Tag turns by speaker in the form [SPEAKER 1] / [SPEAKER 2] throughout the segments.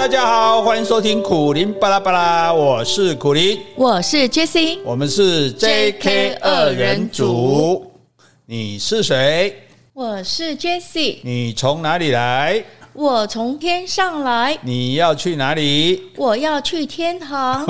[SPEAKER 1] 大家好，欢迎收听苦林巴拉巴拉，我是苦林，
[SPEAKER 2] 我是 Jessie，
[SPEAKER 1] 我们是 JK 二人组。你是谁？
[SPEAKER 2] 我是 Jessie。
[SPEAKER 1] 你从哪里来？
[SPEAKER 2] 我从天上来。
[SPEAKER 1] 你要去哪里？
[SPEAKER 2] 我要去天堂。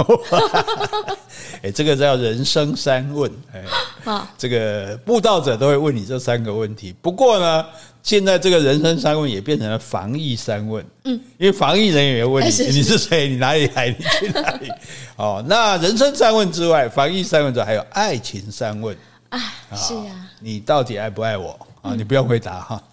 [SPEAKER 1] 哎，这个叫人生三问。哎，啊，这个布道者都会问你这三个问题。不过呢，现在这个人生三问也变成了防疫三问。嗯，因为防疫人员也问你，你是谁？你哪里来？你去哪里？哦，那人生三问之外，防疫三问之外，还有爱情三问。
[SPEAKER 2] 啊，是啊。
[SPEAKER 1] 你到底爱不爱我？啊，你不用回答哈。
[SPEAKER 2] 嗯，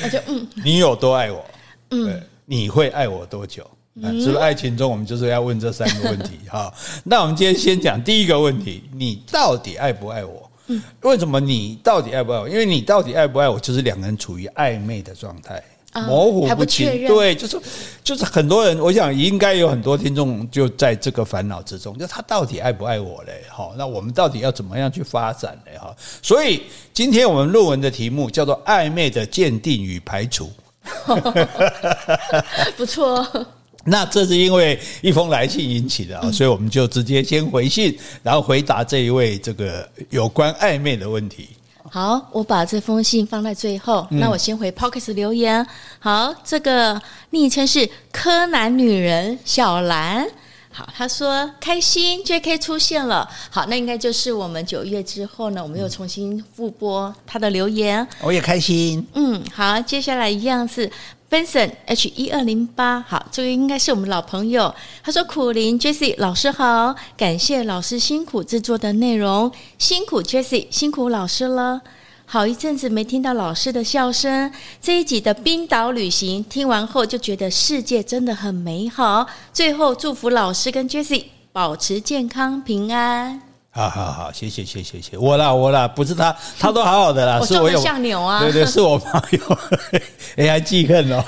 [SPEAKER 2] 那就嗯，
[SPEAKER 1] 你有多爱我？嗯，你会爱我多久？是不是爱情中我们就是要问这三个问题 哈？那我们今天先讲第一个问题：你到底爱不爱我？嗯，为什么你到底爱不爱我？因为你到底爱不爱我，就是两个人处于暧昧的状态。模糊不清，对，就是就是很多人，我想应该有很多听众就在这个烦恼之中，就他到底爱不爱我嘞？好，那我们到底要怎么样去发展嘞？哈，所以今天我们论文的题目叫做“暧昧的鉴定与排除”，
[SPEAKER 2] 不错。
[SPEAKER 1] 那这是因为一封来信引起的啊，所以我们就直接先回信，然后回答这一位这个有关暧昧的问题。
[SPEAKER 2] 好，我把这封信放在最后。那我先回 p o c k e t 留言。好，这个昵称是柯南女人小兰。好，他说开心 JK 出现了。好，那应该就是我们九月之后呢，我们又重新复播他的留言。
[SPEAKER 1] 我也开心。
[SPEAKER 2] 嗯，好，接下来一样是。Benson H 一二零八，好，这个应该是我们老朋友。他说：“苦苓 Jessie 老师好，感谢老师辛苦制作的内容，辛苦 Jessie，辛苦老师了。好一阵子没听到老师的笑声，这一集的冰岛旅行听完后就觉得世界真的很美好。最后祝福老师跟 Jessie 保持健康平安。”
[SPEAKER 1] 好好好，谢谢谢谢谢谢，我啦我啦，不是他，他都好好的啦，是我有
[SPEAKER 2] 像牛啊，
[SPEAKER 1] 对对，是我朋友，哎还记恨哦，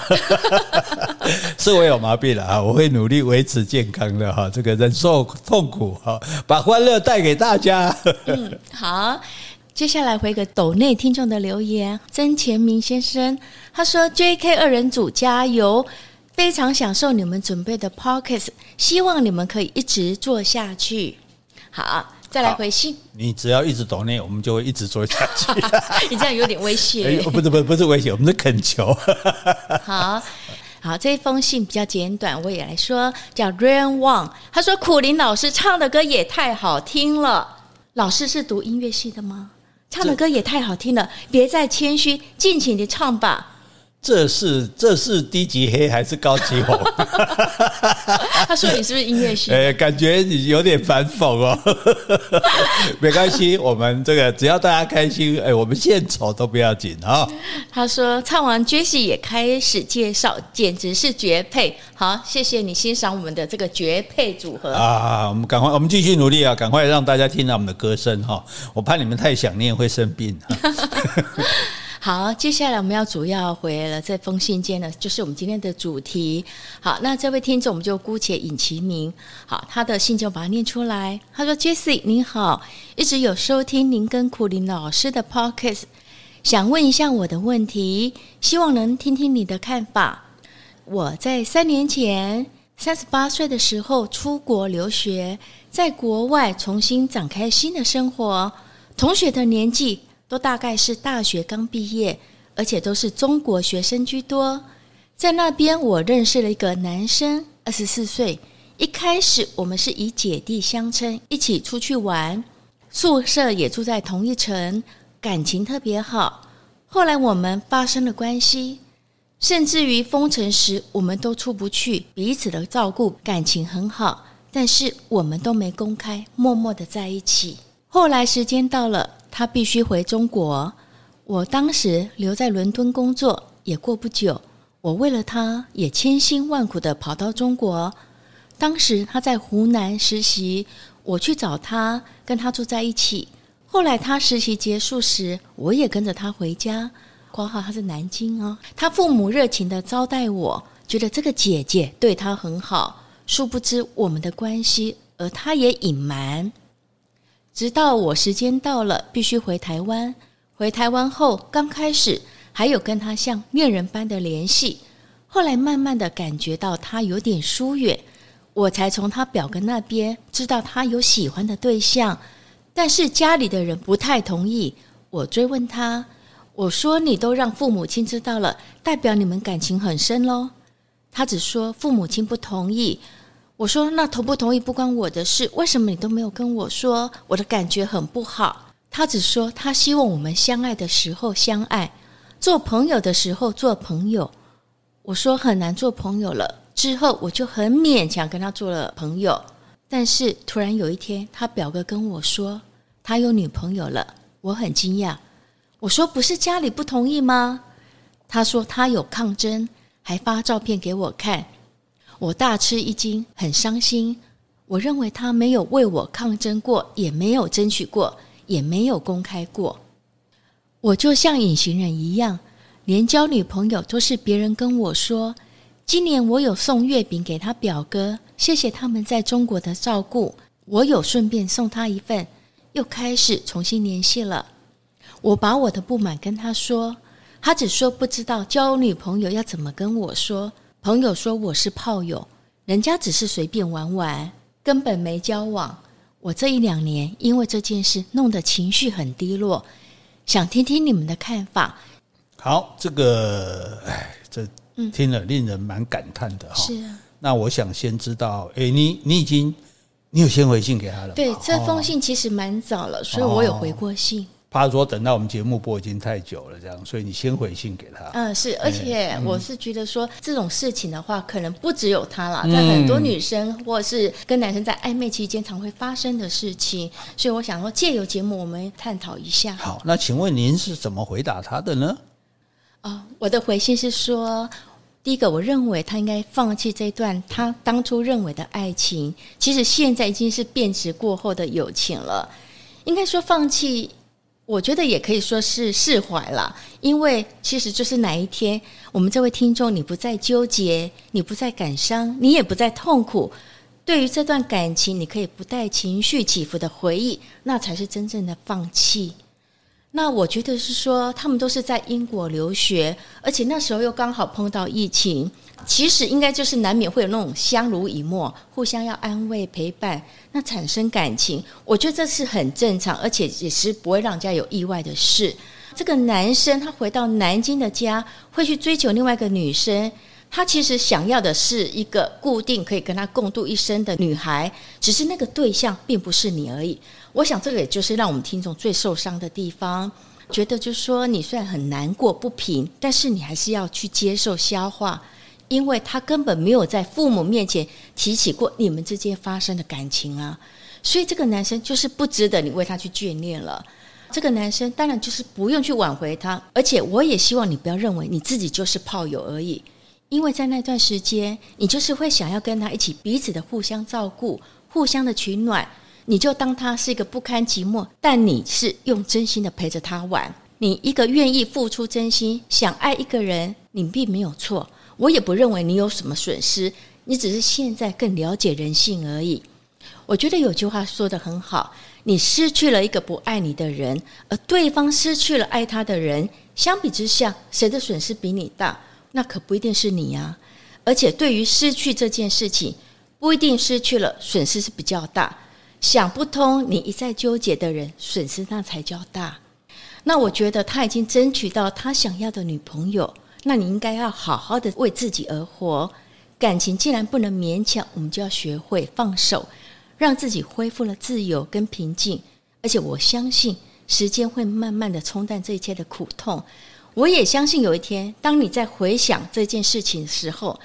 [SPEAKER 1] 是我有毛病了啊，我会努力维持健康的哈，这个忍受痛苦哈，把欢乐带给大家。
[SPEAKER 2] 嗯，好，接下来回个斗内听众的留言，曾前明先生他说：“JK 二人组加油，非常享受你们准备的 Podcast，希望你们可以一直做下去。”好。再来回信，
[SPEAKER 1] 你只要一直抖内，我们就会一直做下去。
[SPEAKER 2] 你这样有点威胁。
[SPEAKER 1] 不是不是不是威胁，我们是恳求。
[SPEAKER 2] 好好，这一封信比较简短，我也来说，叫 Rain Wang。他说：“苦林老师唱的歌也太好听了。老师是读音乐系的吗？唱的歌也太好听了，别再谦虚，尽情的唱吧。”
[SPEAKER 1] 这是这是低级黑还是高级红？
[SPEAKER 2] 他说你是不是音乐系？
[SPEAKER 1] 哎，感觉你有点反讽哦。没关系，我们这个只要大家开心，哎，我们献丑都不要紧啊。
[SPEAKER 2] 他说唱完 Jessie 也开始介绍，简直是绝配。好，谢谢你欣赏我们的这个绝配组合
[SPEAKER 1] 啊！我们赶快，我们继续努力啊！赶快让大家听到我们的歌声哈！我怕你们太想念会生病。
[SPEAKER 2] 好，接下来我们要主要回了这封信件呢，就是我们今天的主题。好，那这位听众我们就姑且引其名。好，他的信就把它念出来。他说：“Jesse，你好，一直有收听您跟苦林老师的 Podcast，想问一下我的问题，希望能听听你的看法。我在三年前三十八岁的时候出国留学，在国外重新展开新的生活，同学的年纪。”都大概是大学刚毕业，而且都是中国学生居多。在那边，我认识了一个男生，二十四岁。一开始，我们是以姐弟相称，一起出去玩，宿舍也住在同一层，感情特别好。后来，我们发生了关系，甚至于封城时，我们都出不去，彼此的照顾，感情很好。但是，我们都没公开，默默的在一起。后来，时间到了。他必须回中国，我当时留在伦敦工作，也过不久，我为了他也千辛万苦地跑到中国。当时他在湖南实习，我去找他，跟他住在一起。后来他实习结束时，我也跟着他回家。括号他是南京哦，他父母热情地招待我，觉得这个姐姐对他很好。殊不知我们的关系，而他也隐瞒。直到我时间到了，必须回台湾。回台湾后，刚开始还有跟他像恋人般的联系，后来慢慢的感觉到他有点疏远，我才从他表哥那边知道他有喜欢的对象，但是家里的人不太同意。我追问他，我说你都让父母亲知道了，代表你们感情很深喽。他只说父母亲不同意。我说那同不同意不关我的事，为什么你都没有跟我说？我的感觉很不好。他只说他希望我们相爱的时候相爱，做朋友的时候做朋友。我说很难做朋友了，之后我就很勉强跟他做了朋友。但是突然有一天，他表哥跟我说他有女朋友了。我很惊讶，我说不是家里不同意吗？他说他有抗争，还发照片给我看。我大吃一惊，很伤心。我认为他没有为我抗争过，也没有争取过，也没有公开过。我就像隐形人一样，连交女朋友都是别人跟我说。今年我有送月饼给他表哥，谢谢他们在中国的照顾。我有顺便送他一份。又开始重新联系了。我把我的不满跟他说，他只说不知道交女朋友要怎么跟我说。朋友说我是炮友，人家只是随便玩玩，根本没交往。我这一两年因为这件事弄得情绪很低落，想听听你们的看法。
[SPEAKER 1] 好，这个哎，这听了令人蛮感叹的哈。
[SPEAKER 2] 是啊。
[SPEAKER 1] 那我想先知道，哎，你你已经。你有先回信给他了？
[SPEAKER 2] 对，这封信其实蛮早了，所以我有回过信。
[SPEAKER 1] 怕说等到我们节目播已经太久了，这样，所以你先回信给他。
[SPEAKER 2] 嗯，是，而且我是觉得说这种事情的话，可能不只有他啦，在很多女生或是跟男生在暧昧期间常会发生的事情，所以我想说借由节目我们探讨一下。
[SPEAKER 1] 好，那请问您是怎么回答他的呢？
[SPEAKER 2] 哦，我的回信是说。第一个，我认为他应该放弃这段他当初认为的爱情，其实现在已经是变质过后的友情了。应该说放弃，我觉得也可以说是释怀了，因为其实就是哪一天我们这位听众你不再纠结，你不再感伤，你也不再痛苦，对于这段感情，你可以不带情绪起伏的回忆，那才是真正的放弃。那我觉得是说，他们都是在英国留学，而且那时候又刚好碰到疫情，其实应该就是难免会有那种相濡以沫，互相要安慰陪伴，那产生感情，我觉得这是很正常，而且也是不会让人家有意外的事。这个男生他回到南京的家，会去追求另外一个女生。他其实想要的是一个固定可以跟他共度一生的女孩，只是那个对象并不是你而已。我想这个也就是让我们听众最受伤的地方，觉得就是说你虽然很难过不平，但是你还是要去接受消化，因为他根本没有在父母面前提起过你们之间发生的感情啊，所以这个男生就是不值得你为他去眷恋了。这个男生当然就是不用去挽回他，而且我也希望你不要认为你自己就是炮友而已。因为在那段时间，你就是会想要跟他一起彼此的互相照顾、互相的取暖，你就当他是一个不堪寂寞，但你是用真心的陪着他玩。你一个愿意付出真心、想爱一个人，你并没有错。我也不认为你有什么损失，你只是现在更了解人性而已。我觉得有句话说得很好：你失去了一个不爱你的人，而对方失去了爱他的人，相比之下，谁的损失比你大？那可不一定是你呀，而且对于失去这件事情，不一定失去了，损失是比较大。想不通，你一再纠结的人，损失那才叫大。那我觉得他已经争取到他想要的女朋友，那你应该要好好的为自己而活。感情既然不能勉强，我们就要学会放手，让自己恢复了自由跟平静。而且我相信，时间会慢慢的冲淡这一切的苦痛。我也相信有一天，当你在回想这件事情的时候，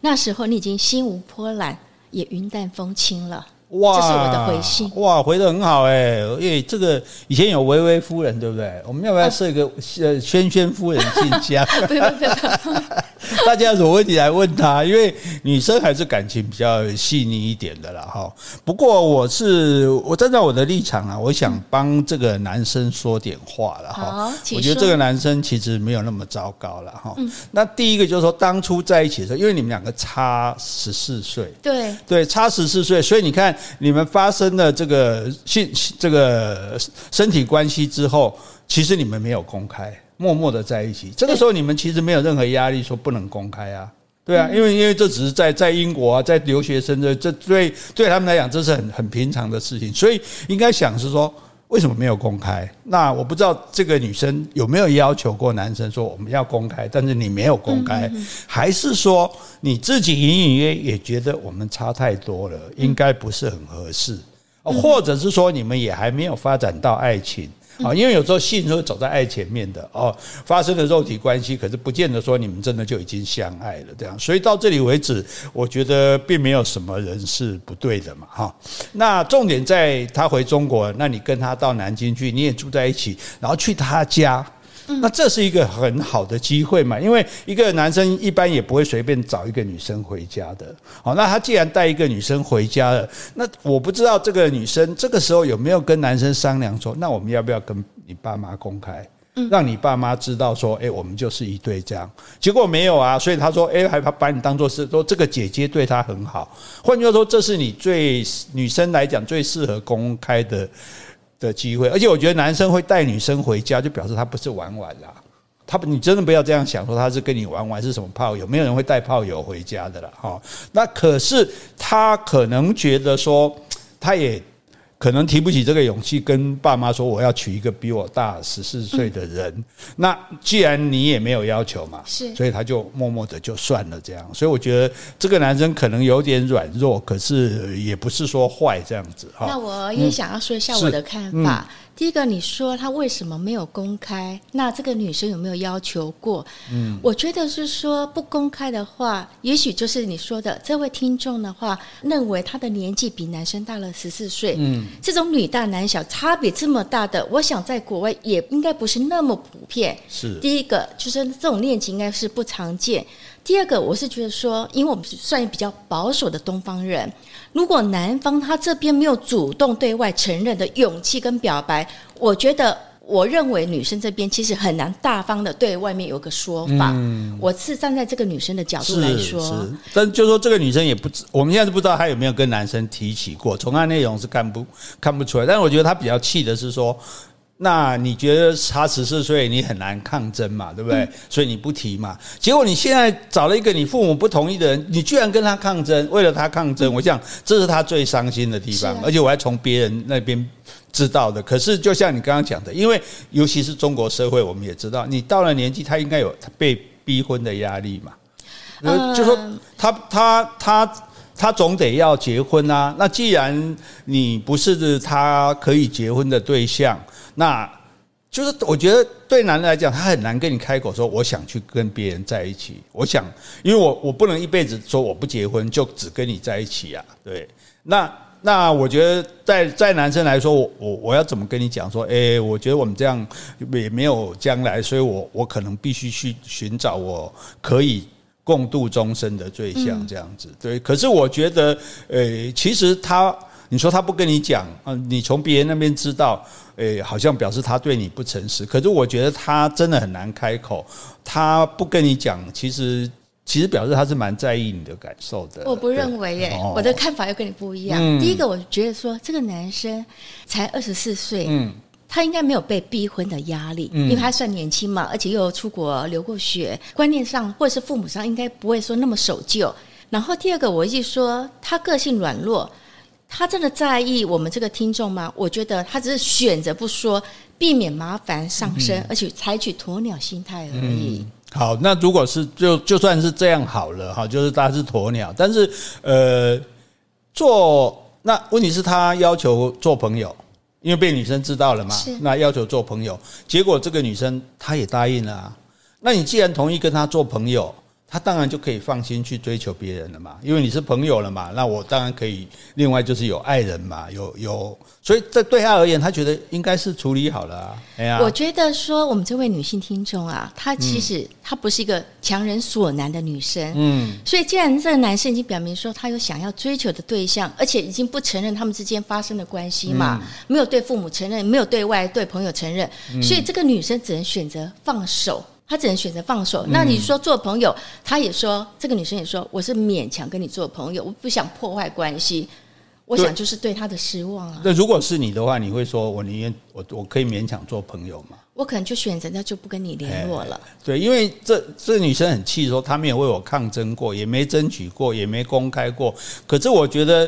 [SPEAKER 2] 那时候你已经心无波澜，也云淡风轻了。哇，这是我的回信。
[SPEAKER 1] 哇，回的很好哎，因为这个以前有薇薇夫人，对不对？我们要不要设一个呃萱萱夫人信箱？不用不用。大家有什么问题来问他，因为女生还是感情比较细腻一点的啦哈。不过我是我站在我的立场啊，我想帮这个男生说点话了哈。我觉得这个男生其实没有那么糟糕了哈。那第一个就是说，当初在一起的时候，因为你们两个差十四岁，
[SPEAKER 2] 对
[SPEAKER 1] 对，差十四岁，所以你看。你们发生了这个性这个身体关系之后，其实你们没有公开，默默的在一起。这个时候你们其实没有任何压力，说不能公开啊。对啊，因为因为这只是在在英国啊，在留学生这这对对他们来讲，这是很很平常的事情，所以应该想是说，为什么没有公开？那我不知道这个女生有没有要求过男生说我们要公开，但是你没有公开，还是说你自己隐隐约也觉得我们差太多了，应该不是很合适，或者是说你们也还没有发展到爱情？啊，因为有时候性是会走在爱前面的哦，发生了肉体关系，可是不见得说你们真的就已经相爱了这样，所以到这里为止，我觉得并没有什么人是不对的嘛哈。那重点在他回中国，那你跟他到南京去，你也住在一起，然后去他家。那这是一个很好的机会嘛，因为一个男生一般也不会随便找一个女生回家的。好，那他既然带一个女生回家了，那我不知道这个女生这个时候有没有跟男生商量说，那我们要不要跟你爸妈公开，让你爸妈知道说，哎，我们就是一对这样。结果没有啊，所以他说，哎，还把你当做是说这个姐姐对他很好。换句话说，这是你最女生来讲最适合公开的。的机会，而且我觉得男生会带女生回家，就表示他不是玩玩啦。他，你真的不要这样想，说他是跟你玩玩，是什么炮友？没有人会带炮友回家的啦。哈。那可是他可能觉得说，他也。可能提不起这个勇气跟爸妈说，我要娶一个比我大十四岁的人。嗯、那既然你也没有要求嘛，是，所以他就默默的就算了这样。所以我觉得这个男生可能有点软弱，可是也不是说坏这样子哈。
[SPEAKER 2] 那我也想要说一下我的看法。第一个，你说他为什么没有公开？那这个女生有没有要求过？嗯，我觉得是说不公开的话，也许就是你说的这位听众的话，认为他的年纪比男生大了十四岁。嗯，这种女大男小差别这么大的，我想在国外也应该不是那么普遍。是，第一个就是这种恋情应该是不常见。第二个，我是觉得说，因为我们算比较保守的东方人，如果男方他这边没有主动对外承认的勇气跟表白，我觉得，我认为女生这边其实很难大方的对外面有个说法。嗯，我是站在这个女生的角度来说，
[SPEAKER 1] 但就说这个女生也不知，我们现在是不知道她有没有跟男生提起过，从她内容是看不看不出来。但是我觉得她比较气的是说。那你觉得她十四岁，你很难抗争嘛，对不对？所以你不提嘛。结果你现在找了一个你父母不同意的人，你居然跟他抗争，为了他抗争，我想这是他最伤心的地方。而且我还从别人那边知道的。可是就像你刚刚讲的，因为尤其是中国社会，我们也知道，你到了年纪，他应该有被逼婚的压力嘛。呃就说他他他他总得要结婚啊。那既然你不是他可以结婚的对象。那就是我觉得对男人来讲，他很难跟你开口说我想去跟别人在一起。我想，因为我我不能一辈子说我不结婚就只跟你在一起啊。对，那那我觉得在在男生来说，我我我要怎么跟你讲说？诶，我觉得我们这样也没有将来，所以我我可能必须去寻找我可以共度终身的对象这样子。对，可是我觉得，诶，其实他。你说他不跟你讲啊？你从别人那边知道，诶，好像表示他对你不诚实。可是我觉得他真的很难开口，他不跟你讲，其实其实表示他是蛮在意你的感受的。
[SPEAKER 2] 我不认为耶，我的看法又跟你不一样。第一个，我觉得说这个男生才二十四岁，嗯，他应该没有被逼婚的压力，因为他算年轻嘛，而且又出国留过学，观念上或者是父母上应该不会说那么守旧。然后第二个，我一说他个性软弱。他真的在意我们这个听众吗？我觉得他只是选择不说，避免麻烦上身，嗯、而且采取鸵鸟心态而已。
[SPEAKER 1] 嗯、好，那如果是就就算是这样好了哈，就是他是鸵鸟，但是呃，做那问题是他要求做朋友，因为被女生知道了嘛，那要求做朋友，结果这个女生她也答应了啊。那你既然同意跟他做朋友，他当然就可以放心去追求别人了嘛，因为你是朋友了嘛。那我当然可以，另外就是有爱人嘛，有有，所以这对他而言，他觉得应该是处理好了啊。哎呀，
[SPEAKER 2] 我觉得说我们这位女性听众啊，她其实她不是一个强人所难的女生。嗯，所以既然这个男生已经表明说他有想要追求的对象，而且已经不承认他们之间发生的关系嘛，没有对父母承认，没有对外对朋友承认，所以这个女生只能选择放手。他只能选择放手。那你说做朋友，他也说这个女生也说，我是勉强跟你做朋友，我不想破坏关系。我想就是对他的失望啊。
[SPEAKER 1] 那如果是你的话，你会说我宁愿我我可以勉强做朋友吗？
[SPEAKER 2] 我可能就选择那就不跟你联络了。
[SPEAKER 1] 对，因为这这女生很气，说她没有为我抗争过，也没争取过，也没公开过。可是我觉得，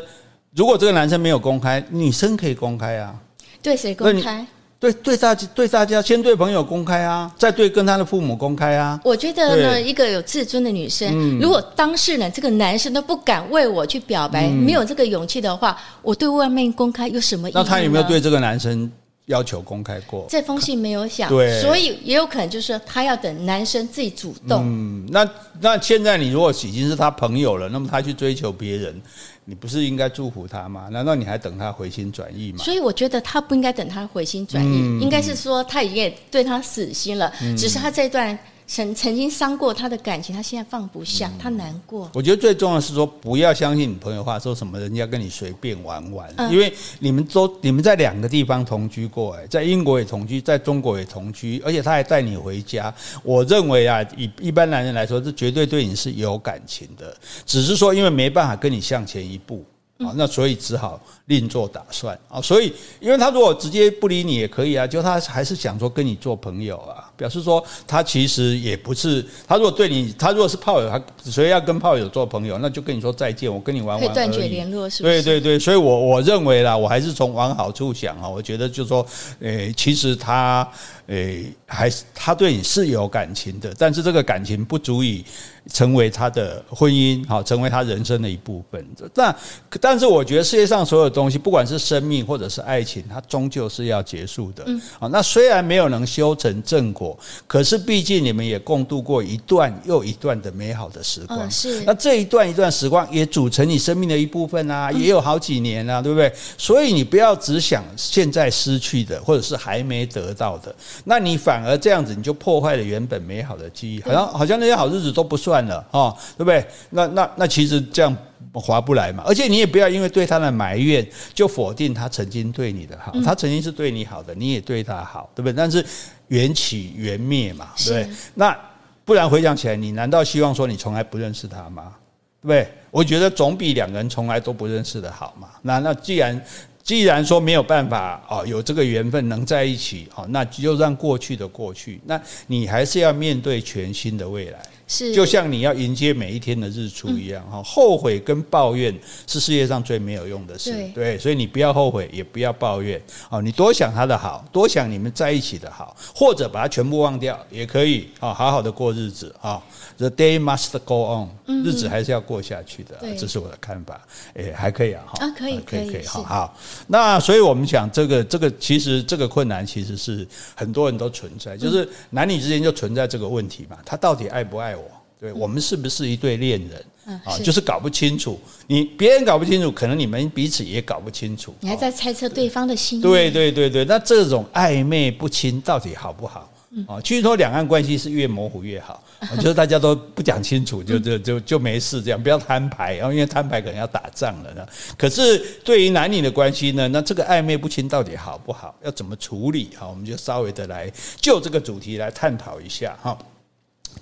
[SPEAKER 1] 如果这个男生没有公开，女生可以公开啊。
[SPEAKER 2] 对谁公开？
[SPEAKER 1] 对对大对大家先对朋友公开啊，再对跟他的父母公开啊。
[SPEAKER 2] 我觉得呢，一个有自尊的女生，嗯、如果当事人这个男生都不敢为我去表白，嗯、没有这个勇气的话，我对外面公开有什么意义？
[SPEAKER 1] 那他有没有对这个男生要求公开过？
[SPEAKER 2] 这封信没有想，
[SPEAKER 1] 对，
[SPEAKER 2] 所以也有可能就是说他要等男生自己主动。
[SPEAKER 1] 嗯，那那现在你如果已经是他朋友了，那么他去追求别人。你不是应该祝福他吗？难道你还等他回心转意吗？
[SPEAKER 2] 所以我觉得他不应该等他回心转意，嗯、应该是说他已经也对他死心了，嗯、只是他这段曾曾经伤过他的感情，他现在放不下，嗯、他难过。
[SPEAKER 1] 我觉得最重要的是说，不要相信你朋友话，说什么人家跟你随便玩玩，嗯、因为你们都你们在两个地方同居过，哎，在英国也同居，在中国也同居，而且他还带你回家。我认为啊，以一般男人来说，这绝对对你是有感情的，只是说因为没办法跟你向前一步。啊，那所以只好另做打算啊。所以，因为他如果直接不理你也可以啊，就他还是想说跟你做朋友啊，表示说他其实也不是他如果对你，他如果是炮友，他所以要跟炮友做朋友，那就跟你说再见，我跟你玩玩。
[SPEAKER 2] 断绝联络是不是？
[SPEAKER 1] 对对对，所以我我认为啦，我还是从往好处想啊，我觉得就是说，诶，其实他诶还是他对你是有感情的，但是这个感情不足以。成为他的婚姻，好，成为他人生的一部分。但但是，我觉得世界上所有东西，不管是生命或者是爱情，它终究是要结束的。嗯，好，那虽然没有能修成正果，可是毕竟你们也共度过一段又一段的美好的时光。是，那这一段一段时光也组成你生命的一部分啊，也有好几年啊，对不对？所以你不要只想现在失去的，或者是还没得到的，那你反而这样子，你就破坏了原本美好的记忆，好像好像那些好日子都不算。算了哦，对不对？那那那其实这样划不来嘛。而且你也不要因为对他的埋怨就否定他曾经对你的好。他曾经是对你好的，你也对他好，对不对？但是缘起缘灭嘛，对不对？那不然回想起来，你难道希望说你从来不认识他吗？对不对？我觉得总比两个人从来都不认识的好嘛。那那既然既然说没有办法哦，有这个缘分能在一起哦，那就让过去的过去。那你还是要面对全新的未来。是，就像你要迎接每一天的日出一样哈，后悔跟抱怨是世界上最没有用的事，对，对，所以你不要后悔，也不要抱怨，哦，你多想他的好，多想你们在一起的好，或者把它全部忘掉也可以，啊，好好的过日子啊，The day must go on，日子还是要过下去的，这是我的看法，诶，还可以啊，哈，
[SPEAKER 2] 可以，可以，可以，
[SPEAKER 1] 好好，那所以我们讲这个，这个其实这个困难其实是很多人都存在，就是男女之间就存在这个问题嘛，他到底爱不爱？对，我们是不是一对恋人啊？就是搞不清楚，你别人搞不清楚，可能你们彼此也搞不清楚。
[SPEAKER 2] 你还在猜测对方的心意。
[SPEAKER 1] 对对对对，那这种暧昧不清到底好不好？啊，据说两岸关系是越模糊越好，就是大家都不讲清楚，就就就就没事，这样不要摊牌，然后因为摊牌可能要打仗了呢。可是对于男女的关系呢，那这个暧昧不清到底好不好？要怎么处理？哈，我们就稍微的来就这个主题来探讨一下哈。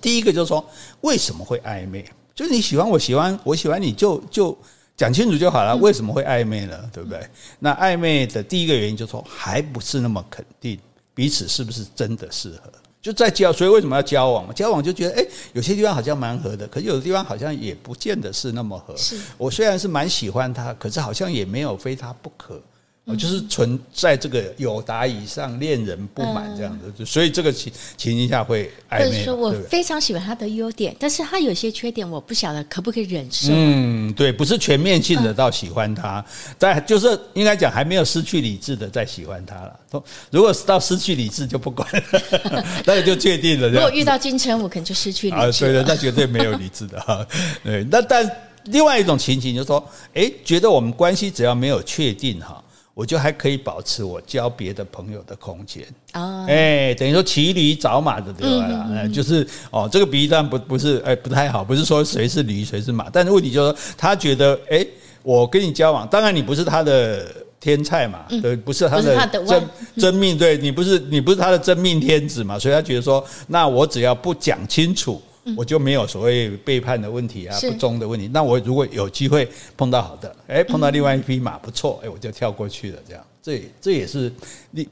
[SPEAKER 1] 第一个就是说，为什么会暧昧？就是你喜欢我喜欢我喜欢你就就讲清楚就好了。为什么会暧昧呢？对不对？那暧昧的第一个原因就是说，还不是那么肯定彼此是不是真的适合，就在交。所以为什么要交往嘛？交往就觉得，诶，有些地方好像蛮合的，可是有的地方好像也不见得是那么合。是我虽然是蛮喜欢他，可是好像也没有非他不可。就是存在这个友达以上恋人不满这样的，所以这个情情形下会暧昧。
[SPEAKER 2] 说我非常喜欢他的优点，但是他有些缺点，我不晓得可不可以忍受。
[SPEAKER 1] 嗯，对，不是全面性的到喜欢他，但就是应该讲还没有失去理智的在喜欢他了。如果是到失去理智就不管了，那就确定了。如
[SPEAKER 2] 果遇到金城武，可能就失去理智啊，
[SPEAKER 1] 对的，那绝对没有理智的哈。对，那但另外一种情形就是说，哎，觉得我们关系只要没有确定哈。我就还可以保持我交别的朋友的空间。啊，哎，等于说骑驴找马的对吧？嗯，就是哦，这个比喻当然不不是哎不太好，不是说谁是驴谁是马，但是问题就是说他觉得哎，我跟你交往，当然你不是他的天菜嘛，对，不是他的真真命，对你不是你不是他的真命天子嘛，所以他觉得说，那我只要不讲清楚我就没有所谓背叛的问题啊，不忠的问题。那我如果有机会碰到好的，哎，碰到另外一匹马不错，哎，我就跳过去了。这样，这也这也是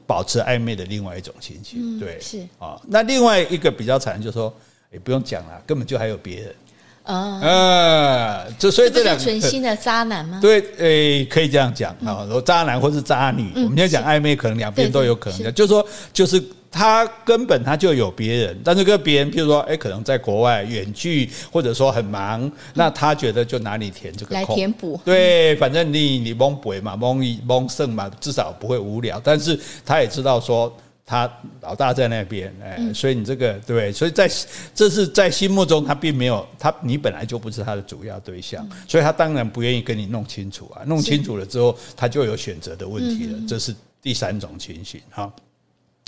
[SPEAKER 1] 保持暧昧的另外一种心情形。对，是啊。那另外一个比较惨，就是说，也不用讲了，根本就还有别人。啊，呃，就所以这两个
[SPEAKER 2] 纯心的渣男吗？
[SPEAKER 1] 对，诶，可以这样讲啊，说渣男或是渣女，我们现在讲暧昧，可能两边都有可能的。就是说，就是他根本他就有别人，但是跟别人，譬如说，诶，可能在国外远距，或者说很忙，那他觉得就拿你填这个
[SPEAKER 2] 来填补。
[SPEAKER 1] 对，反正你你蒙不嘛，蒙一蒙胜嘛，至少不会无聊。但是他也知道说。他老大在那边，哎，所以你这个对，所以在这是在心目中，他并没有他，你本来就不是他的主要对象，所以他当然不愿意跟你弄清楚啊，弄清楚了之后，他就有选择的问题了，这是第三种情形哈。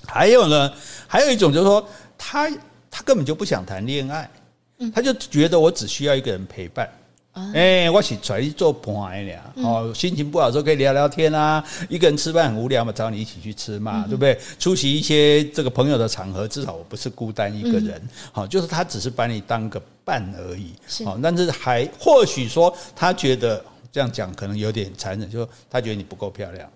[SPEAKER 1] 还有呢，还有一种就是说，他他根本就不想谈恋爱，他就觉得我只需要一个人陪伴。哎、欸，我是出来做伴的呀，哦，心情不好的时候可以聊聊天啊。一个人吃饭很无聊嘛，找你一起去吃嘛，对不对？出席一些这个朋友的场合，至少我不是孤单一个人。好，就是他只是把你当个伴而已。好，但是还或许说他觉得这样讲可能有点残忍，就是他觉得你不够漂亮。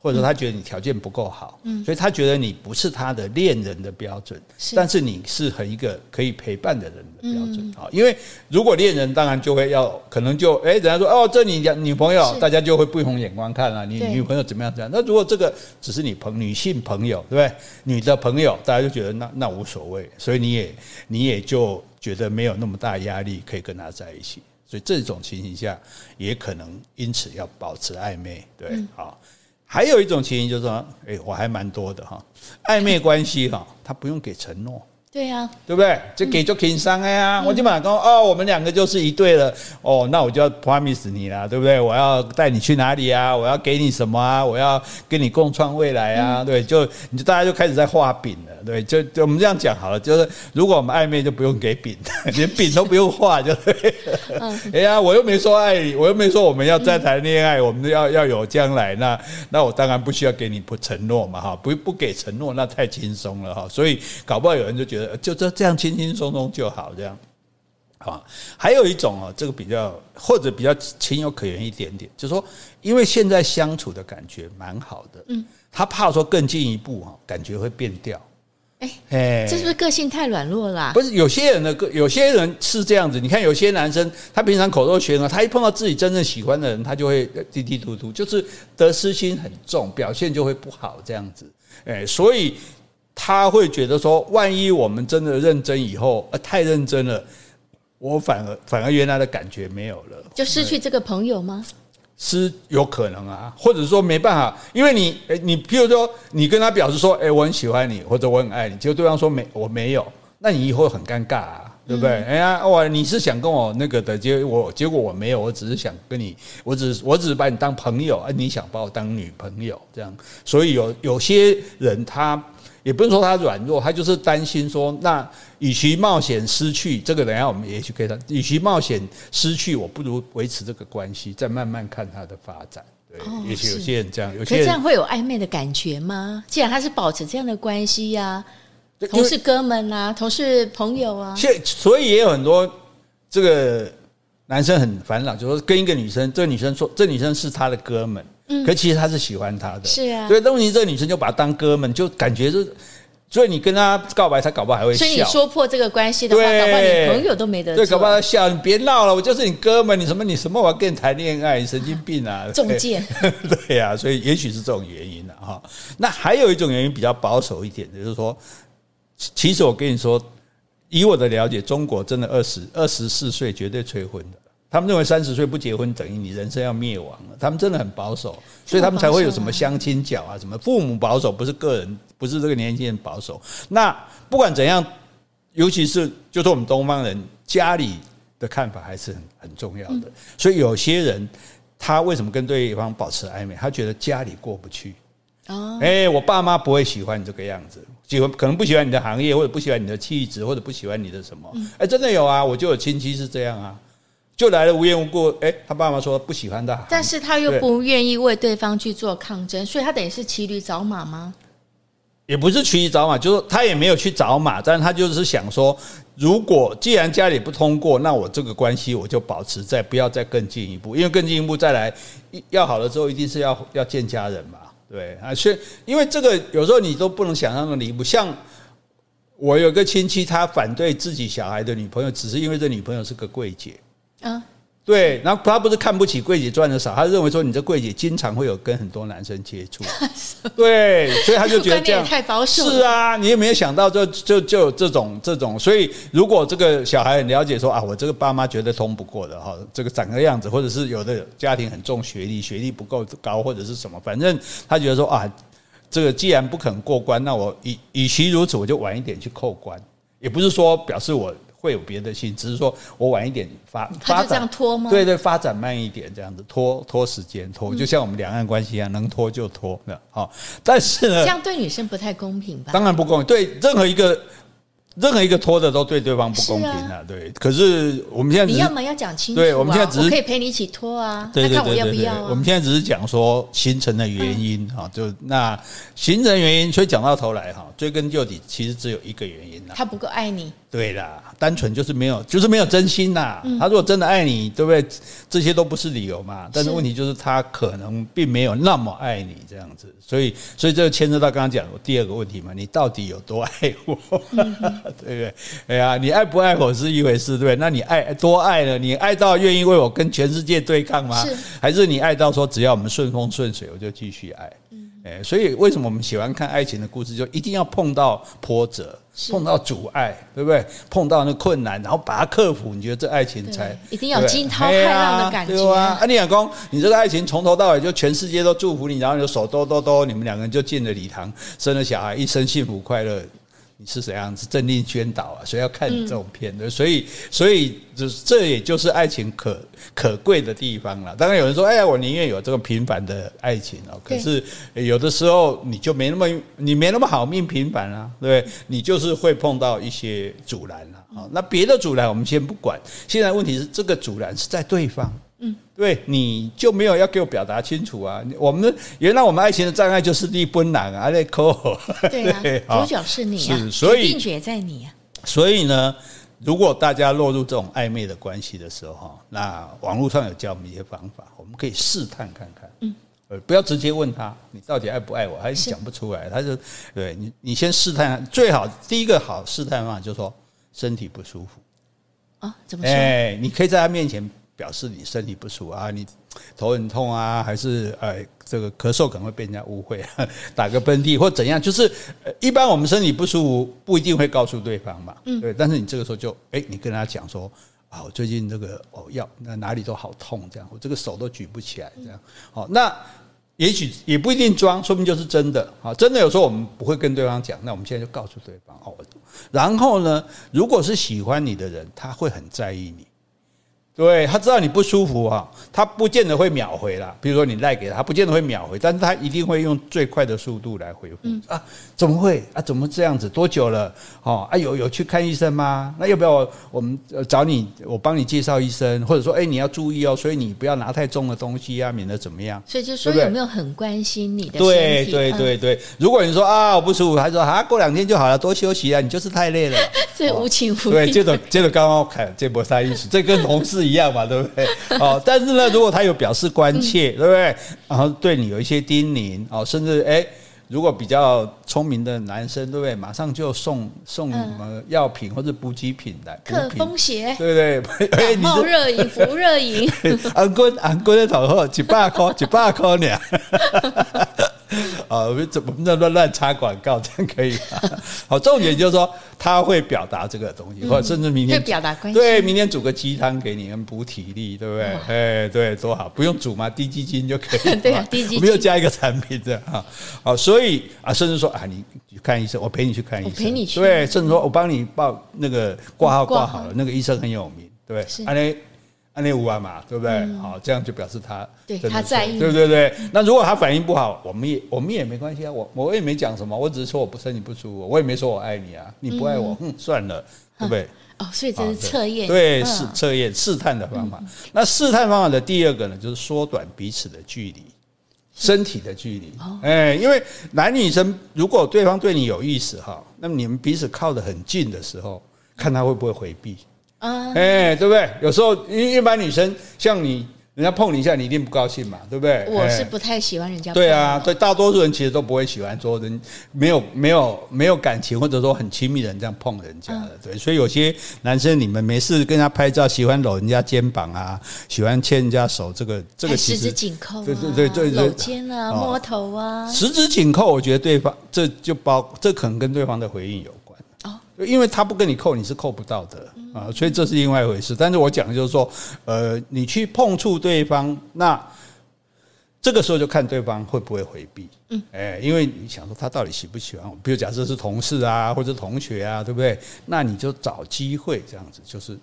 [SPEAKER 1] 或者说他觉得你条件不够好，嗯，所以他觉得你不是他的恋人的标准，是，但是你是很一个可以陪伴的人的标准啊。因为如果恋人，当然就会要可能就哎，人家说哦，这你女朋友，大家就会不同眼光看啊。你女朋友怎么样怎样？那如果这个只是你朋女性朋友，对不对？女的朋友，大家就觉得那那无所谓，所以你也你也就觉得没有那么大压力可以跟他在一起。所以这种情形下，也可能因此要保持暧昧，对，好。还有一种情形就是说，哎，我还蛮多的哈，暧昧关系哈，他不用给承诺。
[SPEAKER 2] 对呀、啊，
[SPEAKER 1] 对不对？就给就轻松的呀。我就马上说哦，我们两个就是一对了。哦，那我就要 promise 你了，对不对？我要带你去哪里啊？我要给你什么啊？我要跟你共创未来啊？对，就你就大家就开始在画饼了。对，就就我们这样讲好了，就是如果我们暧昧就不用给饼，连饼都不用画，就对。哎呀，我又没说爱你，我又没说我们要再谈恋爱，我们要要有将来。那那我当然不需要给你不承诺嘛，哈，不不给承诺那太轻松了哈。所以搞不好有人就觉得。就这这样轻轻松松就好，这样，啊，还有一种啊，这个比较或者比较情有可原一点点，就是说，因为现在相处的感觉蛮好的，嗯，他怕说更进一步哈，感觉会变掉，哎哎，这
[SPEAKER 2] 是不是个性太软弱了？
[SPEAKER 1] 不是，有些人的个有些人是这样子，你看有些男生，他平常口若悬河，他一碰到自己真正喜欢的人，他就会低低嘟嘟，就是得失心很重，表现就会不好，这样子，哎，所以。他会觉得说，万一我们真的认真以后，呃，太认真了，我反而反而原来的感觉没有了，
[SPEAKER 2] 就失去这个朋友吗？
[SPEAKER 1] 是有可能啊，或者说没办法，因为你，诶，你譬如说，你跟他表示说，诶，我很喜欢你，或者我很爱你，结果对方说没，我没有，那你以后很尴尬啊，对不对？哎呀，哇，你是想跟我那个的，结果我结果我没有，我只是想跟你，我只是我只是把你当朋友，啊，你想把我当女朋友这样，所以有有些人他。也不是说他软弱，他就是担心说，那与其冒险失去这个，等下我们也许可以谈。与其冒险失去，我不如维持这个关系，再慢慢看他的发展。对，哦、也许有些人这样，有些人
[SPEAKER 2] 这样会有暧昧的感觉吗？既然他是保持这样的关系呀、啊，同事哥们啊，同事朋友啊，
[SPEAKER 1] 现所以也有很多这个男生很烦恼，就是说跟一个女生，这个女生说，这个、女生是他的哥们。嗯，可其实他是喜欢她的，
[SPEAKER 2] 是啊，
[SPEAKER 1] 所以这个女生就把他当哥们，就感觉是，所以你跟他告白，他搞不好还会笑。
[SPEAKER 2] 所以你说破这个关系的话，搞不好你朋友都没得做。
[SPEAKER 1] 对，搞不好他笑，你别闹了，我就是你哥们，你什么你什么我要跟你谈恋爱，你神经病啊！
[SPEAKER 2] 中箭。
[SPEAKER 1] 对呀、啊，所以也许是这种原因了哈。那还有一种原因比较保守一点的，就是说，其实我跟你说，以我的了解，中国真的二十二十四岁绝对催婚的。他们认为三十岁不结婚等于你人生要灭亡了，他们真的很保守，所以他们才会有什么相亲角啊，什么父母保守，不是个人，不是这个年轻人保守。那不管怎样，尤其是就是我们东方人家里的看法还是很很重要的。所以有些人他为什么跟对方保持暧昧？他觉得家里过不去。哦，哎，我爸妈不会喜欢你这个样子，喜欢可能不喜欢你的行业，或者不喜欢你的气质，或者不喜欢你的什么？哎，真的有啊，我就有亲戚是这样啊。就来了无缘无故，哎，他爸妈说不喜欢他，
[SPEAKER 2] 但是他又不愿意为对方去做抗争，所以他等于是骑驴找马吗？
[SPEAKER 1] 也不是骑驴找马，就是他也没有去找马，但是他就是想说，如果既然家里不通过，那我这个关系我就保持在，不要再更进一步，因为更进一步再来要好了之后，一定是要要见家人嘛，对啊，所以因为这个有时候你都不能想象的离谱，像我有个亲戚，他反对自己小孩的女朋友，只是因为这女朋友是个柜姐啊。对，然后他不是看不起柜姐赚的少，他认为说你这柜姐经常会有跟很多男生接触，对，所以他就觉得这样
[SPEAKER 2] 太保守。
[SPEAKER 1] 是啊，你有没有想到就就就有这种这种？所以如果这个小孩很了解说啊，我这个爸妈绝对通不过的哈，这个长个样子，或者是有的家庭很重学历，学历不够高或者是什么，反正他觉得说啊，这个既然不肯过关，那我与与其如此，我就晚一点去扣关，也不是说表示我。会有别的性，只是说我晚一点发发展，
[SPEAKER 2] 他就这样拖吗？
[SPEAKER 1] 对对，发展慢一点，这样子拖拖时间拖，就像我们两岸关系一样，能拖就拖的。好，但是呢，
[SPEAKER 2] 这样对女生不太公平吧？
[SPEAKER 1] 当然不公平，对任何一个。任何一个拖的都对对方不公平啊，对。可是我们现在
[SPEAKER 2] 你要么要讲清楚，
[SPEAKER 1] 对，我们现在只是
[SPEAKER 2] 可以陪你一起拖啊，
[SPEAKER 1] 对对对
[SPEAKER 2] 看我要不要。
[SPEAKER 1] 我们现在只是讲说形成的原因哈，就那形成原因，所以讲到头来哈，追根究底，其实只有一个原因呐，
[SPEAKER 2] 他不够爱你。
[SPEAKER 1] 对啦，单纯就是没有，就是没有真心呐。他如果真的爱你，对不对？这些都不是理由嘛。但是问题就是他可能并没有那么爱你这样子，所以所以这个牵扯到刚刚讲的第二个问题嘛，你到底有多爱我？对不对？哎呀，你爱不爱我是一回事，对不对？那你爱多爱了？你爱到愿意为我跟全世界对抗吗？还是你爱到说只要我们顺风顺水，我就继续爱？哎，所以为什么我们喜欢看爱情的故事，就一定要碰到波折？碰到阻碍，对不对？碰到那困难，然后把它克服，你觉得这爱情才
[SPEAKER 2] 一定要惊涛骇浪的感觉，对
[SPEAKER 1] 啊，你老公，你这个爱情从头到尾就全世界都祝福你，然后你就手哆哆哆，你们两个人就进了礼堂，生了小孩，一生幸福快乐。你是怎样子镇定宣导啊？谁要看你这种片的？嗯、所以，所以这这也就是爱情可可贵的地方了。当然有人说：“哎呀，我宁愿有这个平凡的爱情哦。”可是有的时候你就没那么你没那么好命平凡啊，对不对？你就是会碰到一些阻拦了。好，那别的阻拦我们先不管。现在问题是这个阻拦是在对方。嗯，对，你就没有要给我表达清楚啊？我们原来我们爱情的障碍就是你本人啊，在抠。
[SPEAKER 2] 对啊，主角是你啊，
[SPEAKER 1] 是，所以
[SPEAKER 2] 决定权在你啊。
[SPEAKER 1] 所以呢，如果大家落入这种暧昧的关系的时候，哈，那网络上有教我们一些方法，我们可以试探看看。嗯，呃，不要直接问他你到底爱不爱我，还是讲不出来。他就对你，你先试探，最好第一个好试探方法就是说身体不舒服
[SPEAKER 2] 啊？怎么说？
[SPEAKER 1] 哎，你可以在他面前。表示你身体不舒服啊，你头很痛啊，还是呃这个咳嗽可能会被人家误会，打个喷嚏或怎样，就是一般我们身体不舒服不一定会告诉对方嘛，嗯，对，但是你这个时候就哎，你跟他讲说啊，我最近这个哦要那哪里都好痛，这样我这个手都举不起来，这样好，那也许也不一定装，说明就是真的啊，真的有时候我们不会跟对方讲，那我们现在就告诉对方哦，然后呢，如果是喜欢你的人，他会很在意你。对，他知道你不舒服哈，他不见得会秒回啦。比如说你赖给他，他不见得会秒回，但是他一定会用最快的速度来回复。嗯啊，怎么会啊？怎么这样子？多久了？哦啊，有有去看医生吗？那要不要我们找你？我帮你介绍医生，或者说，哎，你要注意哦，所以你不要拿太重的东西啊，免得怎么样？
[SPEAKER 2] 所以就说有没有很关心你的身体？
[SPEAKER 1] 对对对对，如果你说啊我不舒服，他说啊过两天就好了，多休息啊，你就是太累了。
[SPEAKER 2] 这无情无义。
[SPEAKER 1] 对，接着接着刚刚看这波啥意思？这跟同事。一样嘛，对不对？哦，但是呢，如果他有表示关切，对不对？然后对你有一些叮咛，哦，甚至哎，如果比较聪明的男生，对不对？马上就送送什么药品或者补给品来，
[SPEAKER 2] 克风邪，
[SPEAKER 1] 对不对？
[SPEAKER 2] 感冒热饮 服热饮，
[SPEAKER 1] 安坤安坤的头号一百块，一百块呢。啊，我们怎么乱乱乱插广告，这样可以吗？好，重点就是说他会表达这个东西，或者甚至明天
[SPEAKER 2] 表达关系，
[SPEAKER 1] 对，明天煮个鸡汤给你们补体力，对不对？哎，对，多好，不用煮嘛，低基金就可以。
[SPEAKER 2] 对啊，滴鸡精，
[SPEAKER 1] 我们又加一个产品这样啊。好，所以啊，甚至说啊，你去看医生，我陪你去看医生，
[SPEAKER 2] 陪你去，
[SPEAKER 1] 对，甚至说我帮你报那个挂号挂好了，那个医生很有名，对不对？那那五万嘛，对不对？好，这样就表示他
[SPEAKER 2] 对他在意，
[SPEAKER 1] 对不对？对。那如果他反应不好，我们也我们也没关系啊。我我也没讲什么，我只是说我不身体不舒服，我也没说我爱你啊。你不爱我，嗯，算了，对不对？
[SPEAKER 2] 哦，所以这是测验，
[SPEAKER 1] 对，是测验试探的方法。那试探方法的第二个呢，就是缩短彼此的距离。身体的距离。哎，因为男女生如果对方对你有意思哈，那么你们彼此靠得很近的时候，看他会不会回避。啊，哎，对不对？有时候一一般女生像你。人家碰你一下，你一定不高兴嘛，对不对？
[SPEAKER 2] 我是不太喜欢人家碰。
[SPEAKER 1] 对啊，对，大多数人其实都不会喜欢说人没有没有没有感情或者说很亲密的人这样碰人家的。对，所以有些男生你们没事跟他拍照，喜欢搂人家肩膀啊，喜欢牵人家手，这个这个其实
[SPEAKER 2] 十指紧扣，
[SPEAKER 1] 对对对对，
[SPEAKER 2] 搂肩啊，摸头啊，
[SPEAKER 1] 十指紧扣，我觉得对方这就包这可能跟对方的回应有关。因为他不跟你扣，你是扣不到的啊，所以这是另外一回事。但是我讲的就是说，呃，你去碰触对方，那这个时候就看对方会不会回避。嗯，哎，因为你想说他到底喜不喜欢我，比如假设是同事啊，或者同学啊，对不对？那你就找机会这样子，就是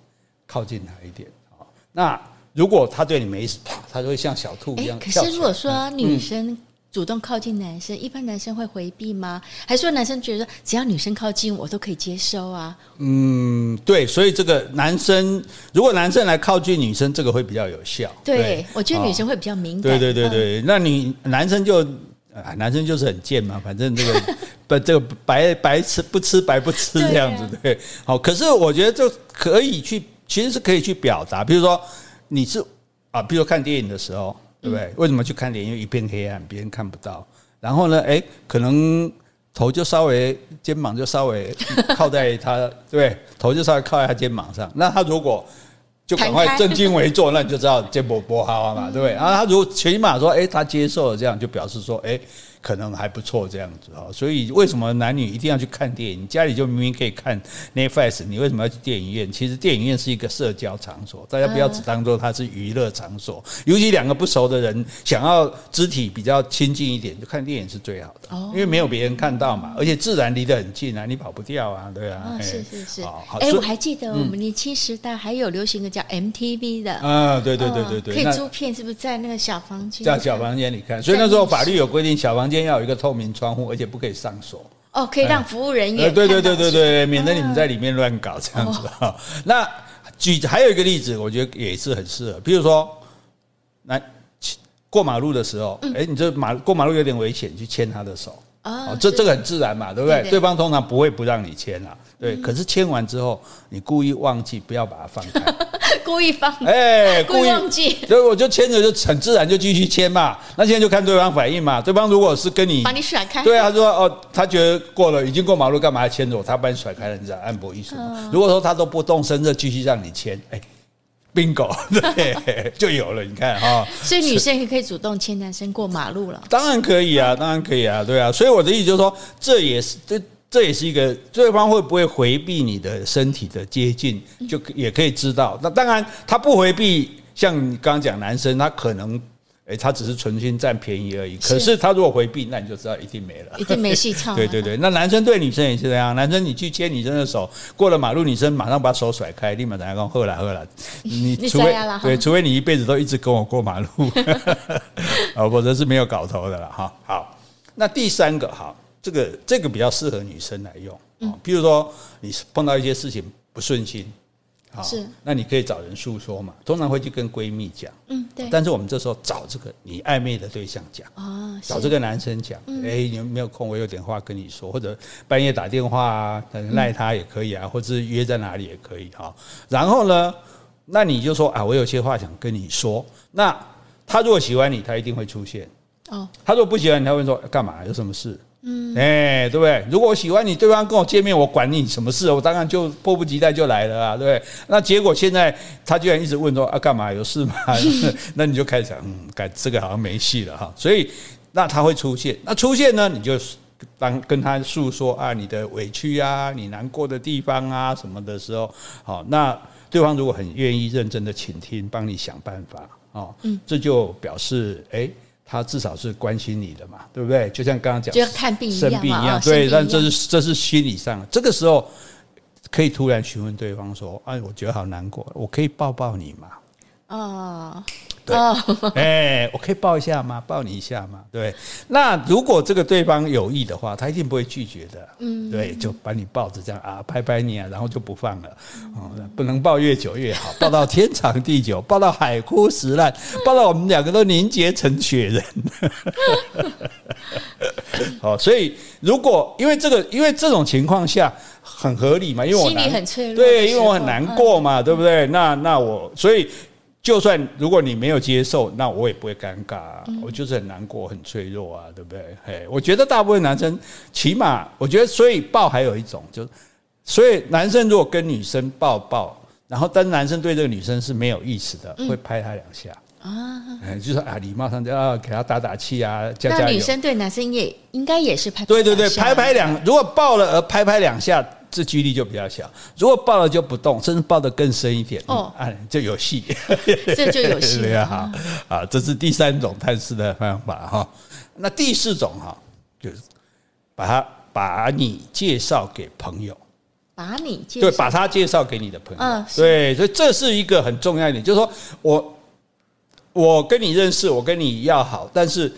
[SPEAKER 1] 靠近他一点啊。那如果他对你没事，啪，他就会像小兔一样。
[SPEAKER 2] 可是如果说女生。主动靠近男生，一般男生会回避吗？还是说男生觉得只要女生靠近我都可以接受啊？
[SPEAKER 1] 嗯，对，所以这个男生如果男生来靠近女生，这个会比较有效。
[SPEAKER 2] 对，对我觉得女生会比较敏感。
[SPEAKER 1] 对对对对，嗯、那你男生就啊，男生就是很贱嘛，反正这个 不这个白白吃不吃白不吃这样子，对，啊、对。好，可是我觉得就可以去，其实是可以去表达，比如说你是啊，比如说看电影的时候。对不对？为什么去看脸？因为一片黑暗，别人看不到。然后呢，哎，可能头就稍微，肩膀就稍微靠在他，对不对？头就稍微靠在他肩膀上。那他如果就赶快正襟危坐，那你就知道肩膀不好嘛，对不对？然后他如果起码说，哎，他接受了这样，就表示说，哎。可能还不错这样子哈，所以为什么男女一定要去看电影？家里就明明可以看 Netflix，你为什么要去电影院？其实电影院是一个社交场所，大家不要只当做它是娱乐场所。尤其两个不熟的人想要肢体比较亲近一点，就看电影是最好的，因为没有别人看到嘛，而且自然离得很近啊，你跑不掉啊，对啊。
[SPEAKER 2] 是是是。哎，我还记得我们年轻时代还有流行个叫 MTV 的
[SPEAKER 1] 啊，对对对对对，
[SPEAKER 2] 可以租片，是不是在那个小房间？
[SPEAKER 1] 在小房间里看，所以那时候法律有规定，小房间。先要有一个透明窗户，而且不可以上锁。
[SPEAKER 2] 哦，可以让服务人员。
[SPEAKER 1] 对对对对对，免得你们在里面乱搞这样子哈。那举还有一个例子，我觉得也是很适合。比如说，那过马路的时候，哎，你这马过马路有点危险，去牵他的手。哦，这这个很自然嘛，对不对？对方通常不会不让你牵啊。对，可是牵完之后，你故意忘记不要把它放开。
[SPEAKER 2] 故意放，哎，故意忘记，
[SPEAKER 1] 所以我就牵着就很自然就继续牵嘛。那现在就看对方反应嘛。对方如果是跟你
[SPEAKER 2] 把你甩开，
[SPEAKER 1] 对啊，他说哦，他觉得过了已经过马路，干嘛要牵着我？他把你甩开了，你知道按摩意思吗？如果说他都不动声色继续让你牵，哎，bingo，对，就有了。你看哈，
[SPEAKER 2] 所以女生也可以主动牵男生过马路了。
[SPEAKER 1] 当然可以啊，当然可以啊，对啊。所以我的意思就是说，这也是这。这也是一个对方会不会回避你的身体的接近，就也可以知道。那当然他不回避，像你刚刚讲男生，他可能诶，他只是存心占便宜而已。可是他如果回避，那你就知道一定没了，
[SPEAKER 2] 一定没戏唱。
[SPEAKER 1] 对对对，那男生对女生也是这样。男生你去牵女生的手，过了马路，女生马上把手甩开，立马在那讲喝了喝了。你除非对，除非你一辈子都一直跟我过马路，啊，否则是没有搞头的了哈。好，那第三个好。这个这个比较适合女生来用啊，比如说你碰到一些事情不顺心，好，是，那你可以找人诉说嘛，通常会去跟闺蜜讲，嗯，对。但是我们这时候找这个你暧昧的对象讲，啊，找这个男生讲，哎，你有没有空？我有点话跟你说，或者半夜打电话啊，赖他也可以啊，或者是约在哪里也可以哈。然后呢，那你就说啊，我有些话想跟你说。那他如果喜欢你，他一定会出现。哦，他如果不喜欢你，他会说干嘛？有什么事？嗯，哎，对不对？如果我喜欢你，对方跟我见面，我管你什么事？我当然就迫不及待就来了啊，对不对？那结果现在他居然一直问说啊，干嘛？有事吗？那你就开始想，嗯，改这个好像没戏了哈。所以那他会出现，那出现呢，你就当跟他诉说啊，你的委屈啊，你难过的地方啊什么的时候，好，那对方如果很愿意认真的倾听，帮你想办法啊，嗯，这就表示哎。他至少是关心你的嘛，对不对？就像刚刚讲，
[SPEAKER 2] 就看病
[SPEAKER 1] 生病一样，对。但这是这是心理上，这个时候可以突然询问对方说：“哎，我觉得好难过，我可以抱抱你吗？”哦，对，哎，我可以抱一下吗？抱你一下吗？对，那如果这个对方有意的话，他一定不会拒绝的。嗯，对，就把你抱着这样啊，拍拍你啊，然后就不放了。哦，不能抱越久越好，抱到天长地久，抱到海枯石烂，抱到我们两个都凝结成雪人。好，所以如果因为这个，因为这种情况下很合理嘛，因为我
[SPEAKER 2] 心里很脆弱，
[SPEAKER 1] 对，因为我很难过嘛，对不对？那那我所以。就算如果你没有接受，那我也不会尴尬啊。我就是很难过、很脆弱啊，对不对？嘿，我觉得大部分男生，起码我觉得，所以抱还有一种，就所以男生如果跟女生抱抱，然后但是男生对这个女生是没有意思的，会拍她两下啊，就是啊，礼貌上就要给她打打气啊，加加油。
[SPEAKER 2] 那女生对男生也应该也是拍，
[SPEAKER 1] 对对对，拍拍两，如果抱了而拍拍两下。这几率就比较小，如果抱了就不动，甚至抱得更深一点，哦，哎，就有戏，
[SPEAKER 2] 这就有戏
[SPEAKER 1] 了。哈。啊，这是第三种探视的方法哈。那第四种哈，就是把他把你介绍给朋友，
[SPEAKER 2] 把你介绍。
[SPEAKER 1] 对，把他介绍给你的朋友，对，所以这是一个很重要一点，就是说我我跟你认识，我跟你要好，但是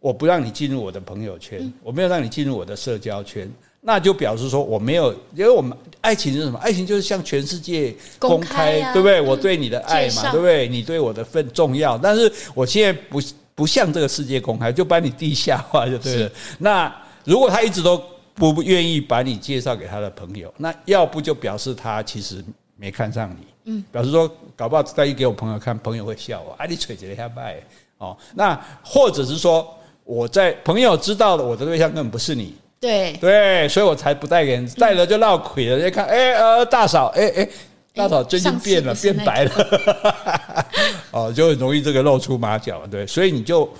[SPEAKER 1] 我不让你进入我的朋友圈，我没有让你进入我的社交圈。那就表示说我没有，因为我们爱情是什么？爱情就是向全世界公开，公开啊、对不对？我对你的爱嘛，对不对？你对我的份重要，但是我现在不不向这个世界公开，就把你地下化就对了。那如果他一直都不愿意把你介绍给他的朋友，那要不就表示他其实没看上你，嗯，表示说搞不好再一给我朋友看，朋友会笑我，啊，你吹着一下拜哦。那或者是说我在朋友知道了我的对象根本不是你。
[SPEAKER 2] 对
[SPEAKER 1] 对，所以我才不带给人，带了就闹鬼了。人家看，哎呃，大嫂，哎哎，大嫂最近变了，变白了，哦，就很容易这个露出马脚。对，所以你就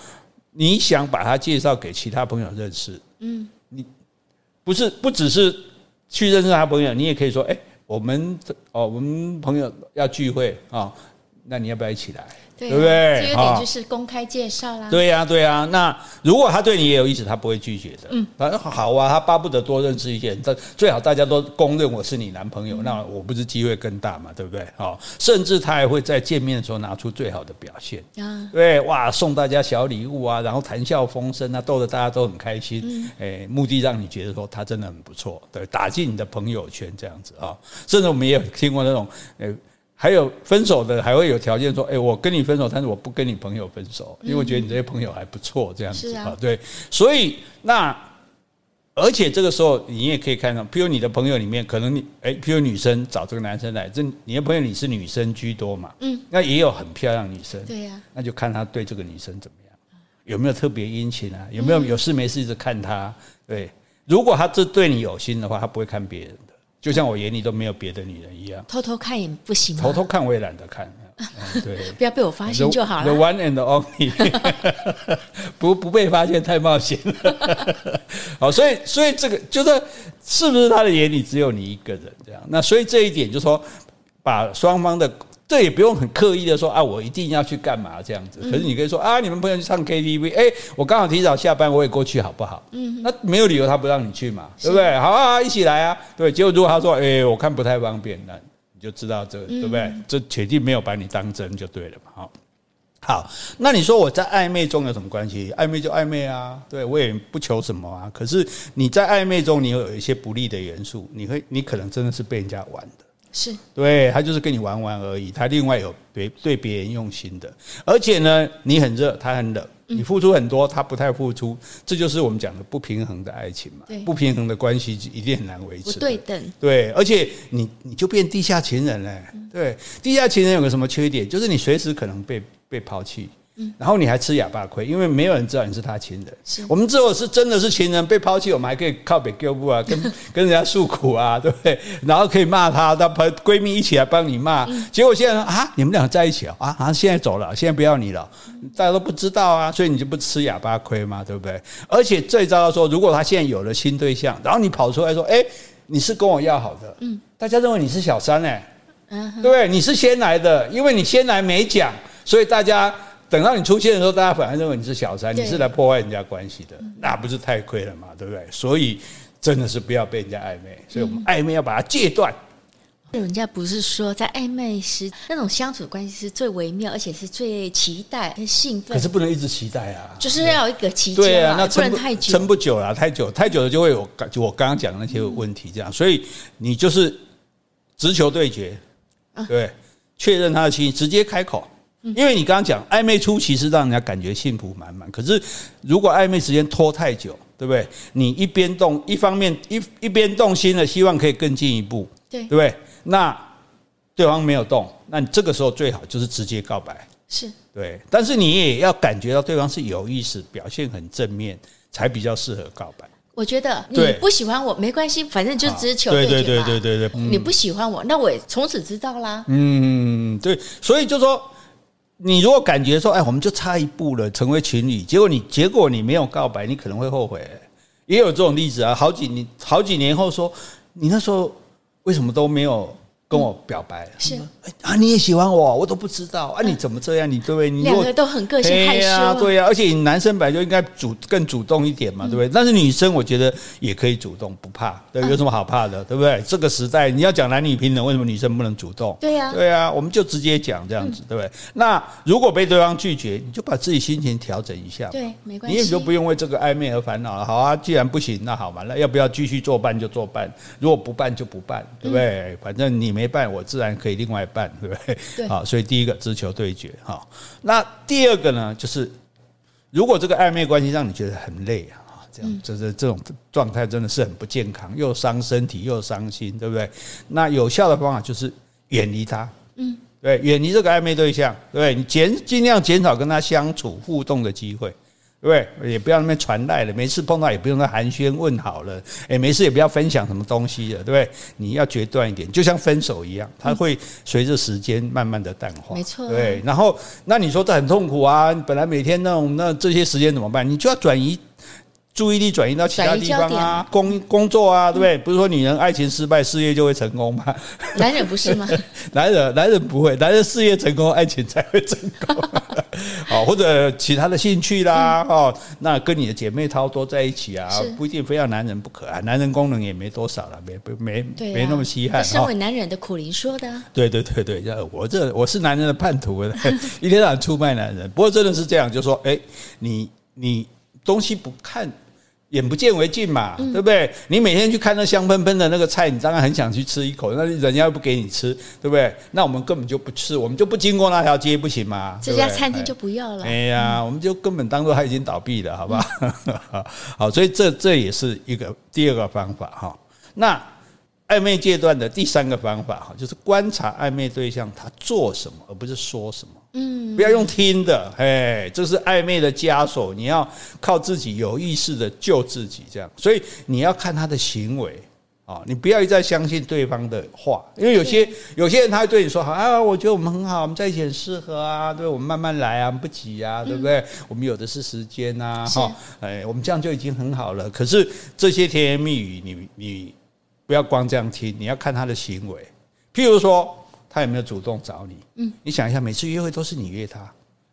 [SPEAKER 1] 你想把他介绍给其他朋友认识，嗯，你不是不只是去认识他朋友，你也可以说，哎，我们哦，我们朋友要聚会啊，那你要不要一起来？对，不对？
[SPEAKER 2] 这有点就是公开介绍啦。
[SPEAKER 1] 对呀，对呀。那如果他对你也有意思，他不会拒绝的。嗯，反正好啊，他巴不得多认识一些人。但最好大家都公认我是你男朋友，那我不是机会更大嘛？对不对？好，甚至他还会在见面的时候拿出最好的表现啊。对，哇，送大家小礼物啊，然后谈笑风生啊，逗得大家都很开心。哎，目的让你觉得说他真的很不错，对，打进你的朋友圈这样子啊。甚至我们也有听过那种，诶。还有分手的，还会有条件说：“哎，我跟你分手，但是我不跟你朋友分手，因为我觉得你这些朋友还不错，这样子啊。”对，所以那而且这个时候你也可以看到，譬如你的朋友里面，可能你哎，譬如女生找这个男生来，这你的朋友你是女生居多嘛？嗯，那也有很漂亮女生，对呀，那就看他对这个女生怎么样，有没有特别殷勤啊？有没有有事没事一直看她？对，如果他这对你有心的话，他不会看别人的。就像我眼里都没有别的女人一样，
[SPEAKER 2] 偷偷看也不行吗？
[SPEAKER 1] 偷偷看我也懒得看，对，
[SPEAKER 2] 不要被我发现就好了。
[SPEAKER 1] The one and only，不不被发现太冒险了。好，所以所以这个就是是不是他的眼里只有你一个人这样？那所以这一点就是说，把双方的。这也不用很刻意的说啊，我一定要去干嘛这样子。可是你可以说啊，你们朋友去唱 KTV，哎，我刚好提早下班，我也过去好不好？嗯，那没有理由他不让你去嘛，对不对？好啊，一起来啊，对。结果如果他说，哎，我看不太方便，那你就知道这个，对不对？这铁定没有把你当真就对了嘛。好，好，那你说我在暧昧中有什么关系？暧昧就暧昧啊，对，我也不求什么啊。可是你在暧昧中，你有一些不利的元素，你会，你可能真的是被人家玩的。
[SPEAKER 2] 是
[SPEAKER 1] 对，他就是跟你玩玩而已，他另外有别对别人用心的，而且呢，你很热，他很冷，你付出很多，他不太付出，这就是我们讲的不平衡的爱情嘛。不平衡的关系一定很难维持。不
[SPEAKER 2] 对等。
[SPEAKER 1] 对，而且你你就变地下情人了。对，地下情人有个什么缺点？就是你随时可能被被抛弃。然后你还吃哑巴亏，因为没有人知道你是他情人。我们之后是真的是情人被抛弃，我们还可以靠北救部啊，跟跟人家诉苦啊，对不对？然后可以骂他，她朋闺蜜一起来帮你骂。结果现在啊，你们俩在一起啊，啊，现在走了，现在不要你了，大家都不知道啊，所以你就不吃哑巴亏嘛，对不对？而且最糟的说，如果他现在有了新对象，然后你跑出来说，哎，你是跟我要好的，嗯，大家认为你是小三哎，嗯，对不对？你是先来的，因为你先来没讲，所以大家。等到你出现的时候，大家反而认为你是小三，你是来破坏人家关系的，那不是太亏了嘛？对不对？所以真的是不要被人家暧昧，所以我们暧昧要把它戒断。
[SPEAKER 2] 人家不是说在暧昧时那种相处关系是最微妙，而且是最期待、跟兴奋。
[SPEAKER 1] 可是不能一直期待啊，
[SPEAKER 2] 就是要有一个期间
[SPEAKER 1] 对啊，那
[SPEAKER 2] 不能太久，
[SPEAKER 1] 撑不久了，太久太久了就会有就我刚刚讲的那些问题，这样。所以你就是直球对决，对，确认他的心意，直接开口。因为你刚刚讲暧昧初期是让人家感觉幸福满满，可是如果暧昧时间拖太久，对不对？你一边动，一方面一一边动心了，希望可以更进一步，对，对不对？那对方没有动，那你这个时候最好就是直接告白，
[SPEAKER 2] 是
[SPEAKER 1] 对。但是你也要感觉到对方是有意思，表现很正面，才比较适合告白。
[SPEAKER 2] 我觉得你不喜欢我没关系，反正就直球对决嘛。对对对对对对，你不喜欢我，那我也从此知道啦。
[SPEAKER 1] 嗯，对，所以就说。你如果感觉说，哎，我们就差一步了，成为情侣，结果你结果你没有告白，你可能会后悔。也有这种例子啊，好几年好几年后说，你那时候为什么都没有？跟我表白是啊，你也喜欢我，我都不知道啊，你怎么这样？你对不对？你
[SPEAKER 2] 两个都很个性害羞，
[SPEAKER 1] 对呀，而且男生本来就应该主更主动一点嘛，对不对？但是女生我觉得也可以主动，不怕，对，有什么好怕的，对不对？这个时代你要讲男女平等，为什么女生不能主动？
[SPEAKER 2] 对呀，
[SPEAKER 1] 对呀，我们就直接讲这样子，对不对？那如果被对方拒绝，你就把自己心情调整一下，
[SPEAKER 2] 对，没关系，
[SPEAKER 1] 你也就不用为这个暧昧而烦恼了。好啊，既然不行，那好嘛，那要不要继续作伴就作伴，如果不办就不办，对不对？反正你没办，我自然。可以另外办，对不对？对。好，所以第一个直球对决，哈。那第二个呢，就是如果这个暧昧关系让你觉得很累啊，这样这这这种状态真的是很不健康，又伤身体又伤心，对不对？那有效的方法就是远离他，嗯，对，远离这个暧昧对象，对，你减尽量减少跟他相处互动的机会。对，也不要那边传赖了，每次碰到也不用那寒暄问好了，哎，没事也不要分享什么东西了，对不对？你要决断一点，就像分手一样，它会随着时间慢慢的淡化，没错。对，然后那你说这很痛苦啊，本来每天那种那这些时间怎么办？你就要转移。注意力转移到其他地方啊，工工作啊，对不对？不是说女人爱情失败，事业就会成功吗？
[SPEAKER 2] 男人不是吗？
[SPEAKER 1] 男人男人不会，男人事业成功，爱情才会成功。好，或者其他的兴趣啦，哦，那跟你的姐妹淘多在一起啊，不一定非要男人不可啊。男人功能也没多少了，没没没那么稀罕。
[SPEAKER 2] 身为男人的苦苓说的。
[SPEAKER 1] 对对对对，我这我是男人的叛徒，一天到晚出卖男人。不过真的是这样，就说哎，你你东西不看。眼不见为净嘛，对不对？你每天去看那香喷喷的那个菜，你当然很想去吃一口，那人家又不给你吃，对不对？那我们根本就不吃，我们就不经过那条街，不行吗？
[SPEAKER 2] 这家餐厅就不要了。
[SPEAKER 1] 哎呀，我们就根本当做他已经倒闭了，好不好？好，所以这这也是一个第二个方法哈。那。暧昧阶段的第三个方法哈，就是观察暧昧对象他做什么，而不是说什么。嗯，不要用听的，哎，这是暧昧的枷锁，你要靠自己有意识的救自己，这样。所以你要看他的行为啊，你不要一再相信对方的话，因为有些有些人他会对你说，好啊，我觉得我们很好，我们在一起很适合啊，对，我们慢慢来啊，不急啊，对不对？我们有的是时间啊，哈，哎，我们这样就已经很好了。可是这些甜言蜜语，你你。不要光这样听，你要看他的行为。譬如说，他有没有主动找你？嗯，你想一下，每次约会都是你约他，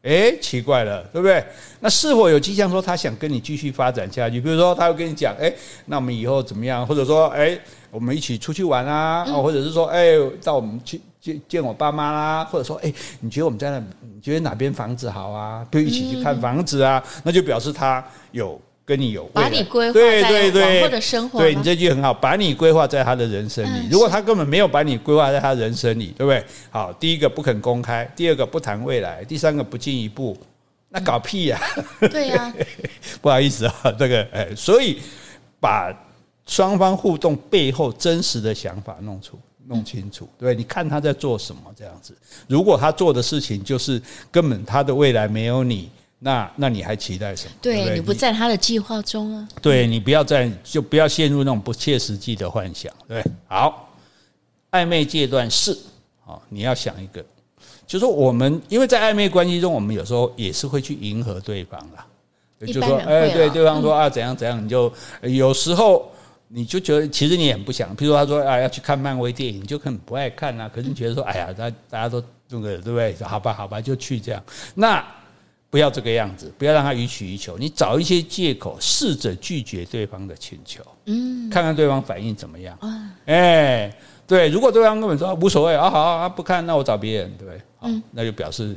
[SPEAKER 1] 诶，奇怪了，对不对？那是否有迹象说他想跟你继续发展下去？比如说，他会跟你讲，诶，那我们以后怎么样？或者说，诶，我们一起出去玩啊？或者是说，诶，到我们去见见我爸妈啦？或者说，诶，你觉得我们在那，你觉得哪边房子好啊？就一起去看房子啊？那就表示他有。跟你有把你规划在往后的生活，对你这句很好，把你规划在他的人生里。如果他根本没有把你规划在他人生里，对不对？好，第一个不肯公开，第二个不谈未来，第三个不进一步，那搞屁呀！
[SPEAKER 2] 对呀，
[SPEAKER 1] 不好意思啊，这个哎，所以把双方互动背后真实的想法弄出弄清楚，对，你看他在做什么这样子。如果他做的事情就是根本他的未来没有你。那那你还期待什么？
[SPEAKER 2] 对，对，对你不在他的计划中啊。
[SPEAKER 1] 对，你不要在，就不要陷入那种不切实际的幻想。对，好，暧昧阶段是，好，你要想一个，就是说我们因为在暧昧关系中，我们有时候也是会去迎合对方啦。就说哎，对，对方说啊怎样怎样，你就有时候你就觉得其实你也很不想，譬如说他说啊要去看漫威电影，你就很不爱看啊。可是你觉得说哎呀，大大家都那个对不对？好吧好吧，就去这样那。不要这个样子，不要让他予取予求。你找一些借口，试着拒绝对方的请求，嗯，看看对方反应怎么样。哎，对，如果对方根本说无所谓啊，好啊，不看，那我找别人，对不对？好，那就表示。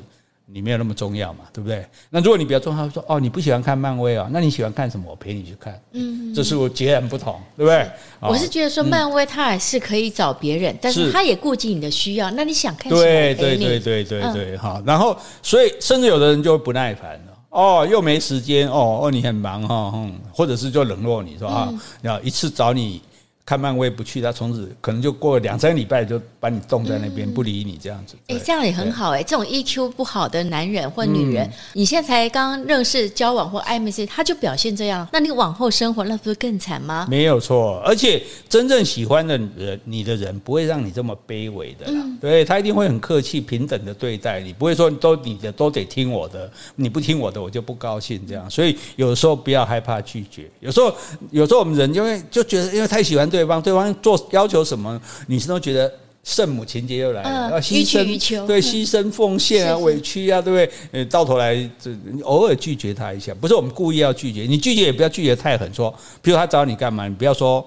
[SPEAKER 1] 你没有那么重要嘛，对不对？那如果你比较重要，说哦，你不喜欢看漫威啊，那你喜欢看什么？我陪你去看。嗯，这是我截然不同，对不对？
[SPEAKER 2] 我是觉得说漫威它还是可以找别人，但是他也顾及你的需要。那你想看什么？
[SPEAKER 1] 对对对对对对，好。然后，所以甚至有的人就会不耐烦了。哦，又没时间。哦哦，你很忙哈，嗯，或者是就冷落你说啊，要一次找你。看漫威不去，他从此可能就过了两三个礼拜就把你冻在那边，嗯、不理你这样子。
[SPEAKER 2] 哎，这样也很好哎。这种 EQ 不好的男人或女人，嗯、你现在才刚认识、交往或暧昧时，他就表现这样，那你往后生活那不是更惨吗？
[SPEAKER 1] 没有错，而且真正喜欢的人，你的人不会让你这么卑微的啦。嗯、对，他一定会很客气、平等的对待你，不会说都你的都得听我的，你不听我的我就不高兴这样。所以有时候不要害怕拒绝。有时候有时候我们人因为就觉得因为太喜欢对方，对方做要求什么，女生都觉得圣母情节又来了，要、呃、牺牲，对，牺牲奉献啊，委屈啊，对不对？呃，到头来这偶尔拒绝他一下，不是我们故意要拒绝，你拒绝也不要拒绝太狠，说，比如他找你干嘛，你不要说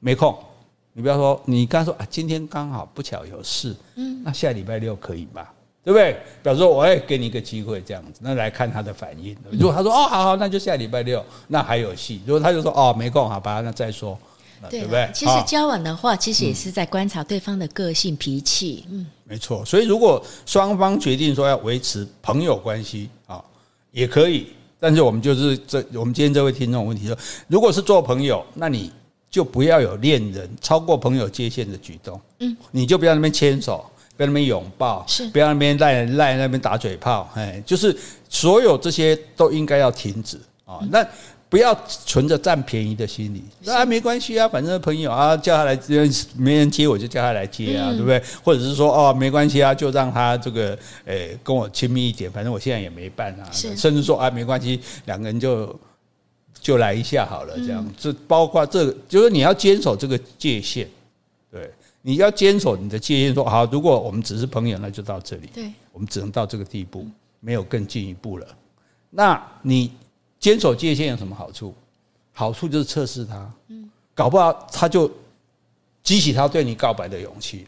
[SPEAKER 1] 没空，你不要说，你刚说啊，今天刚好不巧有事，嗯，那下礼拜六可以吧？对不对？表示说我也给你一个机会，这样子，那来看他的反应。如果他说哦，好好，那就下礼拜六，那还有戏。如果他就说哦，没空，好吧，那再说。对不对？
[SPEAKER 2] 其实交往的话，其实也是在观察对方的个性、脾气。嗯，
[SPEAKER 1] 没错。所以如果双方决定说要维持朋友关系啊，也可以。但是我们就是这，我们今天这位听众问题说，如果是做朋友，那你就不要有恋人超过朋友界限的举动。嗯，你就不要那边牵手，不要那边拥抱，是不要那边赖赖那边打嘴炮。哎，就是所有这些都应该要停止啊。那。不要存着占便宜的心理，那、啊、没关系啊，反正朋友啊，叫他来，没人接我就叫他来接啊，嗯、对不对？或者是说哦，没关系啊，就让他这个诶、欸、跟我亲密一点，反正我现在也没办啊。甚至说啊，没关系，两个人就就来一下好了，这样。这、嗯、包括这个，就是你要坚守这个界限，对，你要坚守你的界限。说好，如果我们只是朋友，那就到这里，对，我们只能到这个地步，没有更进一步了。那你。坚守界限有什么好处？好处就是测试他，搞不好他就激起他对你告白的勇气。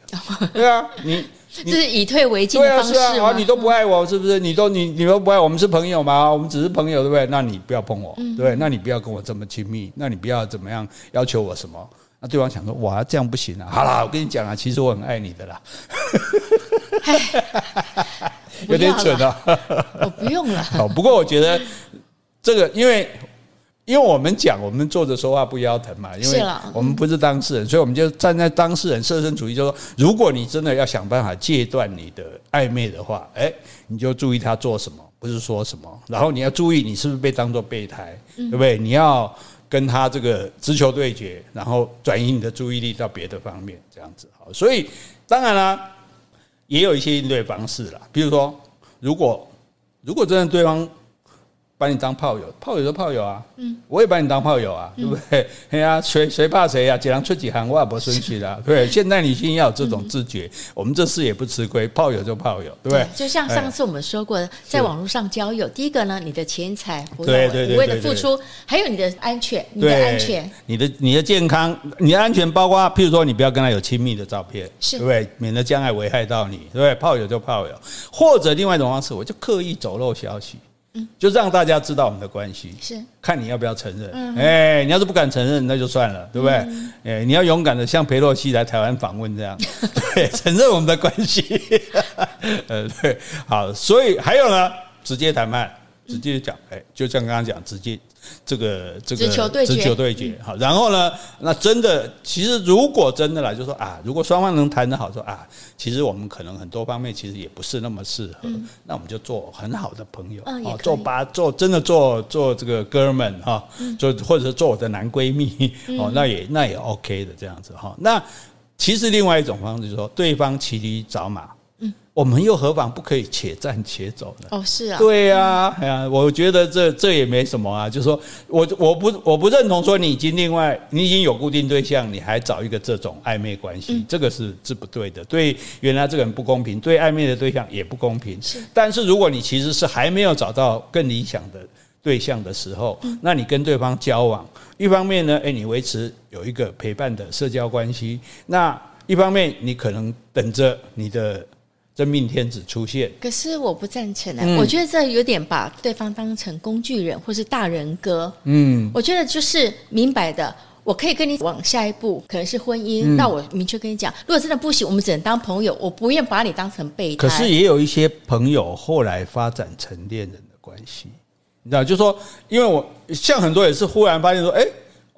[SPEAKER 1] 对啊，你
[SPEAKER 2] 这是以退为进的方式。对啊，是啊，
[SPEAKER 1] 你都不爱我，是不是？你都你你都不爱我们是朋友吗？我们只是朋友，对不对？那你不要碰我，对，那你不要跟我这么亲密，那你不要怎么样要求我什么？那对方想说，哇，这样不行啊！好啦，我跟你讲啊，其实我很爱你的啦。有点蠢啊！
[SPEAKER 2] 我不用了。
[SPEAKER 1] 好，不过我觉得。这个，因为因为我们讲，我们坐着说话不腰疼嘛，因为我们不是当事人，所以我们就站在当事人设身处地，就说，如果你真的要想办法戒断你的暧昧的话，哎，你就注意他做什么，不是说什么，然后你要注意你是不是被当做备胎，对不对？你要跟他这个直球对决，然后转移你的注意力到别的方面，这样子好。所以当然啦，也有一些应对方式啦，比如说，如果如果真的对方。把你当炮友，炮友就炮友啊，嗯，我也把你当炮友啊，对不对？哎呀，谁谁怕谁呀？几人出几行，我也不生气的，对。现在女性要有这种自觉，我们这事也不吃亏，炮友就炮友，对不对？
[SPEAKER 2] 就像上次我们说过的，在网络上交友，第一个呢，你的钱财不要无谓的付出，还有你的安全，你的安全，
[SPEAKER 1] 你的你的健康，你的安全包括，譬如说，你不要跟他有亲密的照片，对不对？免得将来危害到你，对不对？炮友就炮友，或者另外一种方式，我就刻意走漏消息。就让大家知道我们的关系，是。看你要不要承认。哎，你要是不敢承认，那就算了，对不对？哎，你要勇敢的像裴洛西来台湾访问这样，对，承认我们的关系。呃，对，好，所以还有呢，直接谈判，直接讲，哎，就像刚刚讲，直接。这个这个直球对决，直球对决，好，然后呢，那真的，其实如果真的来，就说啊，如果双方能谈得好，说啊，其实我们可能很多方面其实也不是那么适合，那我们就做很好的朋友，哦，做吧做真的做做这个哥们哈，做或者是做我的男闺蜜，哦，那也那也 OK 的这样子哈。那其实另外一种方式就是说，对方骑驴找马。我们又何妨不可以且战且走呢？
[SPEAKER 2] 哦，是啊，
[SPEAKER 1] 对呀，哎呀，我觉得这这也没什么啊。就是说我我不我不认同说你已经另外你已经有固定对象，你还找一个这种暧昧关系，这个是是不对的。对原来这个人不公平，对暧昧的对象也不公平。是，但是如果你其实是还没有找到更理想的。对象的时候，那你跟对方交往，一方面呢，诶，你维持有一个陪伴的社交关系，那一方面你可能等着你的真命天子出现。
[SPEAKER 2] 可是我不赞成啊，我觉得这有点把对方当成工具人或是大人哥。嗯，我觉得就是明白的。我可以跟你往下一步，可能是婚姻。嗯、那我明确跟你讲，如果真的不行，我们只能当朋友。我不愿把你当成备胎。
[SPEAKER 1] 可是也有一些朋友后来发展成恋人的关系，你知道，就是说，因为我像很多也是忽然发现说，哎，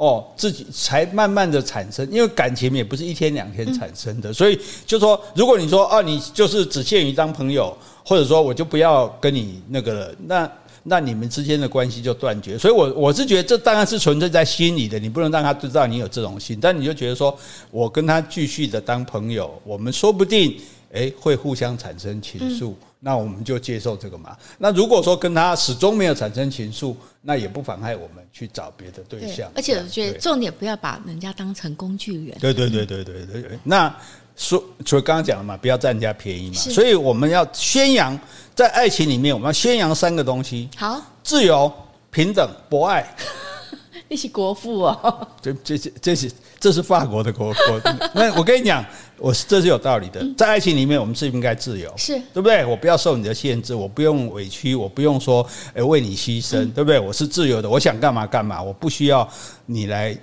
[SPEAKER 1] 哦，自己才慢慢的产生，因为感情也不是一天两天产生的，嗯、所以就说，如果你说啊，你就是只限于当朋友，或者说我就不要跟你那个了，那。那你们之间的关系就断绝，所以我我是觉得这当然是存在在心里的，你不能让他知道你有这种心，但你就觉得说，我跟他继续的当朋友，我们说不定诶会互相产生情愫，那我们就接受这个嘛。那如果说跟他始终没有产生情愫，那也不妨碍我们去找别的对象。
[SPEAKER 2] 而且我觉得重点不要把人家当成工具人。
[SPEAKER 1] 对对对对对对对。那说，除了刚刚讲了嘛，不要占人家便宜嘛，所以我们要宣扬。在爱情里面，我们要宣扬三个东西：
[SPEAKER 2] 好，
[SPEAKER 1] 自由、平等、博爱。
[SPEAKER 2] 你是国父哦，
[SPEAKER 1] 这、这、这、这是这是法国的国国。那我跟你讲，我是这是有道理的。在爱情里面，我们是应该自由，
[SPEAKER 2] 是
[SPEAKER 1] 对不对？我不要受你的限制，我不用委屈，我不用说诶为你牺牲，对不对？我是自由的，我想干嘛干嘛，我不需要你来。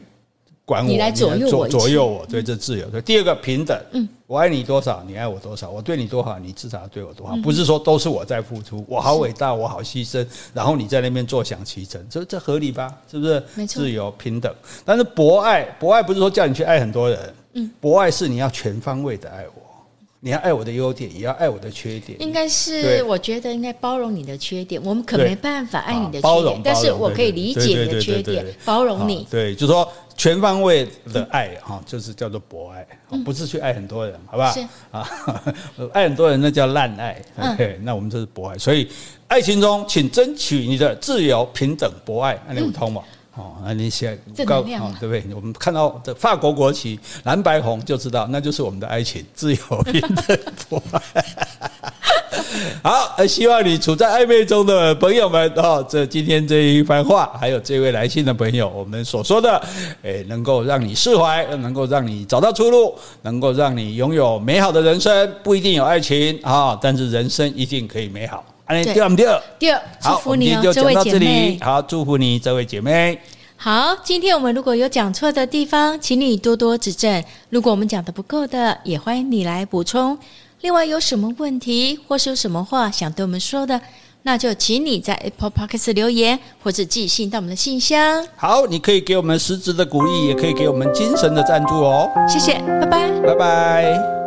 [SPEAKER 1] 管我，
[SPEAKER 2] 你来左右我，
[SPEAKER 1] 左右我，对，这自由。对，第二个平等，嗯，我爱你多少，你爱我多少，我对你多好，你至少对我多好，不是说都是我在付出，我好伟大，我好牺牲，然后你在那边坐享其成，这这合理吧？是不是？没错，自由平等，但是博爱，博爱不是说叫你去爱很多人，嗯，博爱是你要全方位的爱我。你要爱我的优点，也要爱我的缺点。
[SPEAKER 2] 应该是，我觉得应该包容你的缺点。我们可没办法爱你的缺点，但是我可以理解你的缺点，包容你。
[SPEAKER 1] 对，就是说全方位的爱哈，就是叫做博爱，不是去爱很多人，好不好？是啊，爱很多人那叫滥爱。OK，那我们这是博爱。所以爱情中，请争取你的自由、平等、博爱，那你通吗？哦，那你现在高哦，对不对？我们看到这法国国旗蓝白红，就知道那就是我们的爱情，自由平等博爱。好，希望你处在暧昧中的朋友们哦，这今天这一番话，还有这位来信的朋友，我们所说的，诶，能够让你释怀，能够让你找到出路，能够让你拥有美好的人生。不一定有爱情啊，但是人生一定可以美好。
[SPEAKER 2] 对，第二，第二，祝福你哦，这位姐妹。
[SPEAKER 1] 好，祝福你，这位姐妹。
[SPEAKER 2] 好，今天我们如果有讲错的地方，请你多多指正。如果我们讲的不够的，也欢迎你来补充。另外，有什么问题或是有什么话想对我们说的，那就请你在 Apple Podcast 留言，或者寄信到我们的信箱。
[SPEAKER 1] 好，你可以给我们实质的鼓励，也可以给我们精神的赞助哦。
[SPEAKER 2] 谢谢，拜拜，
[SPEAKER 1] 拜拜。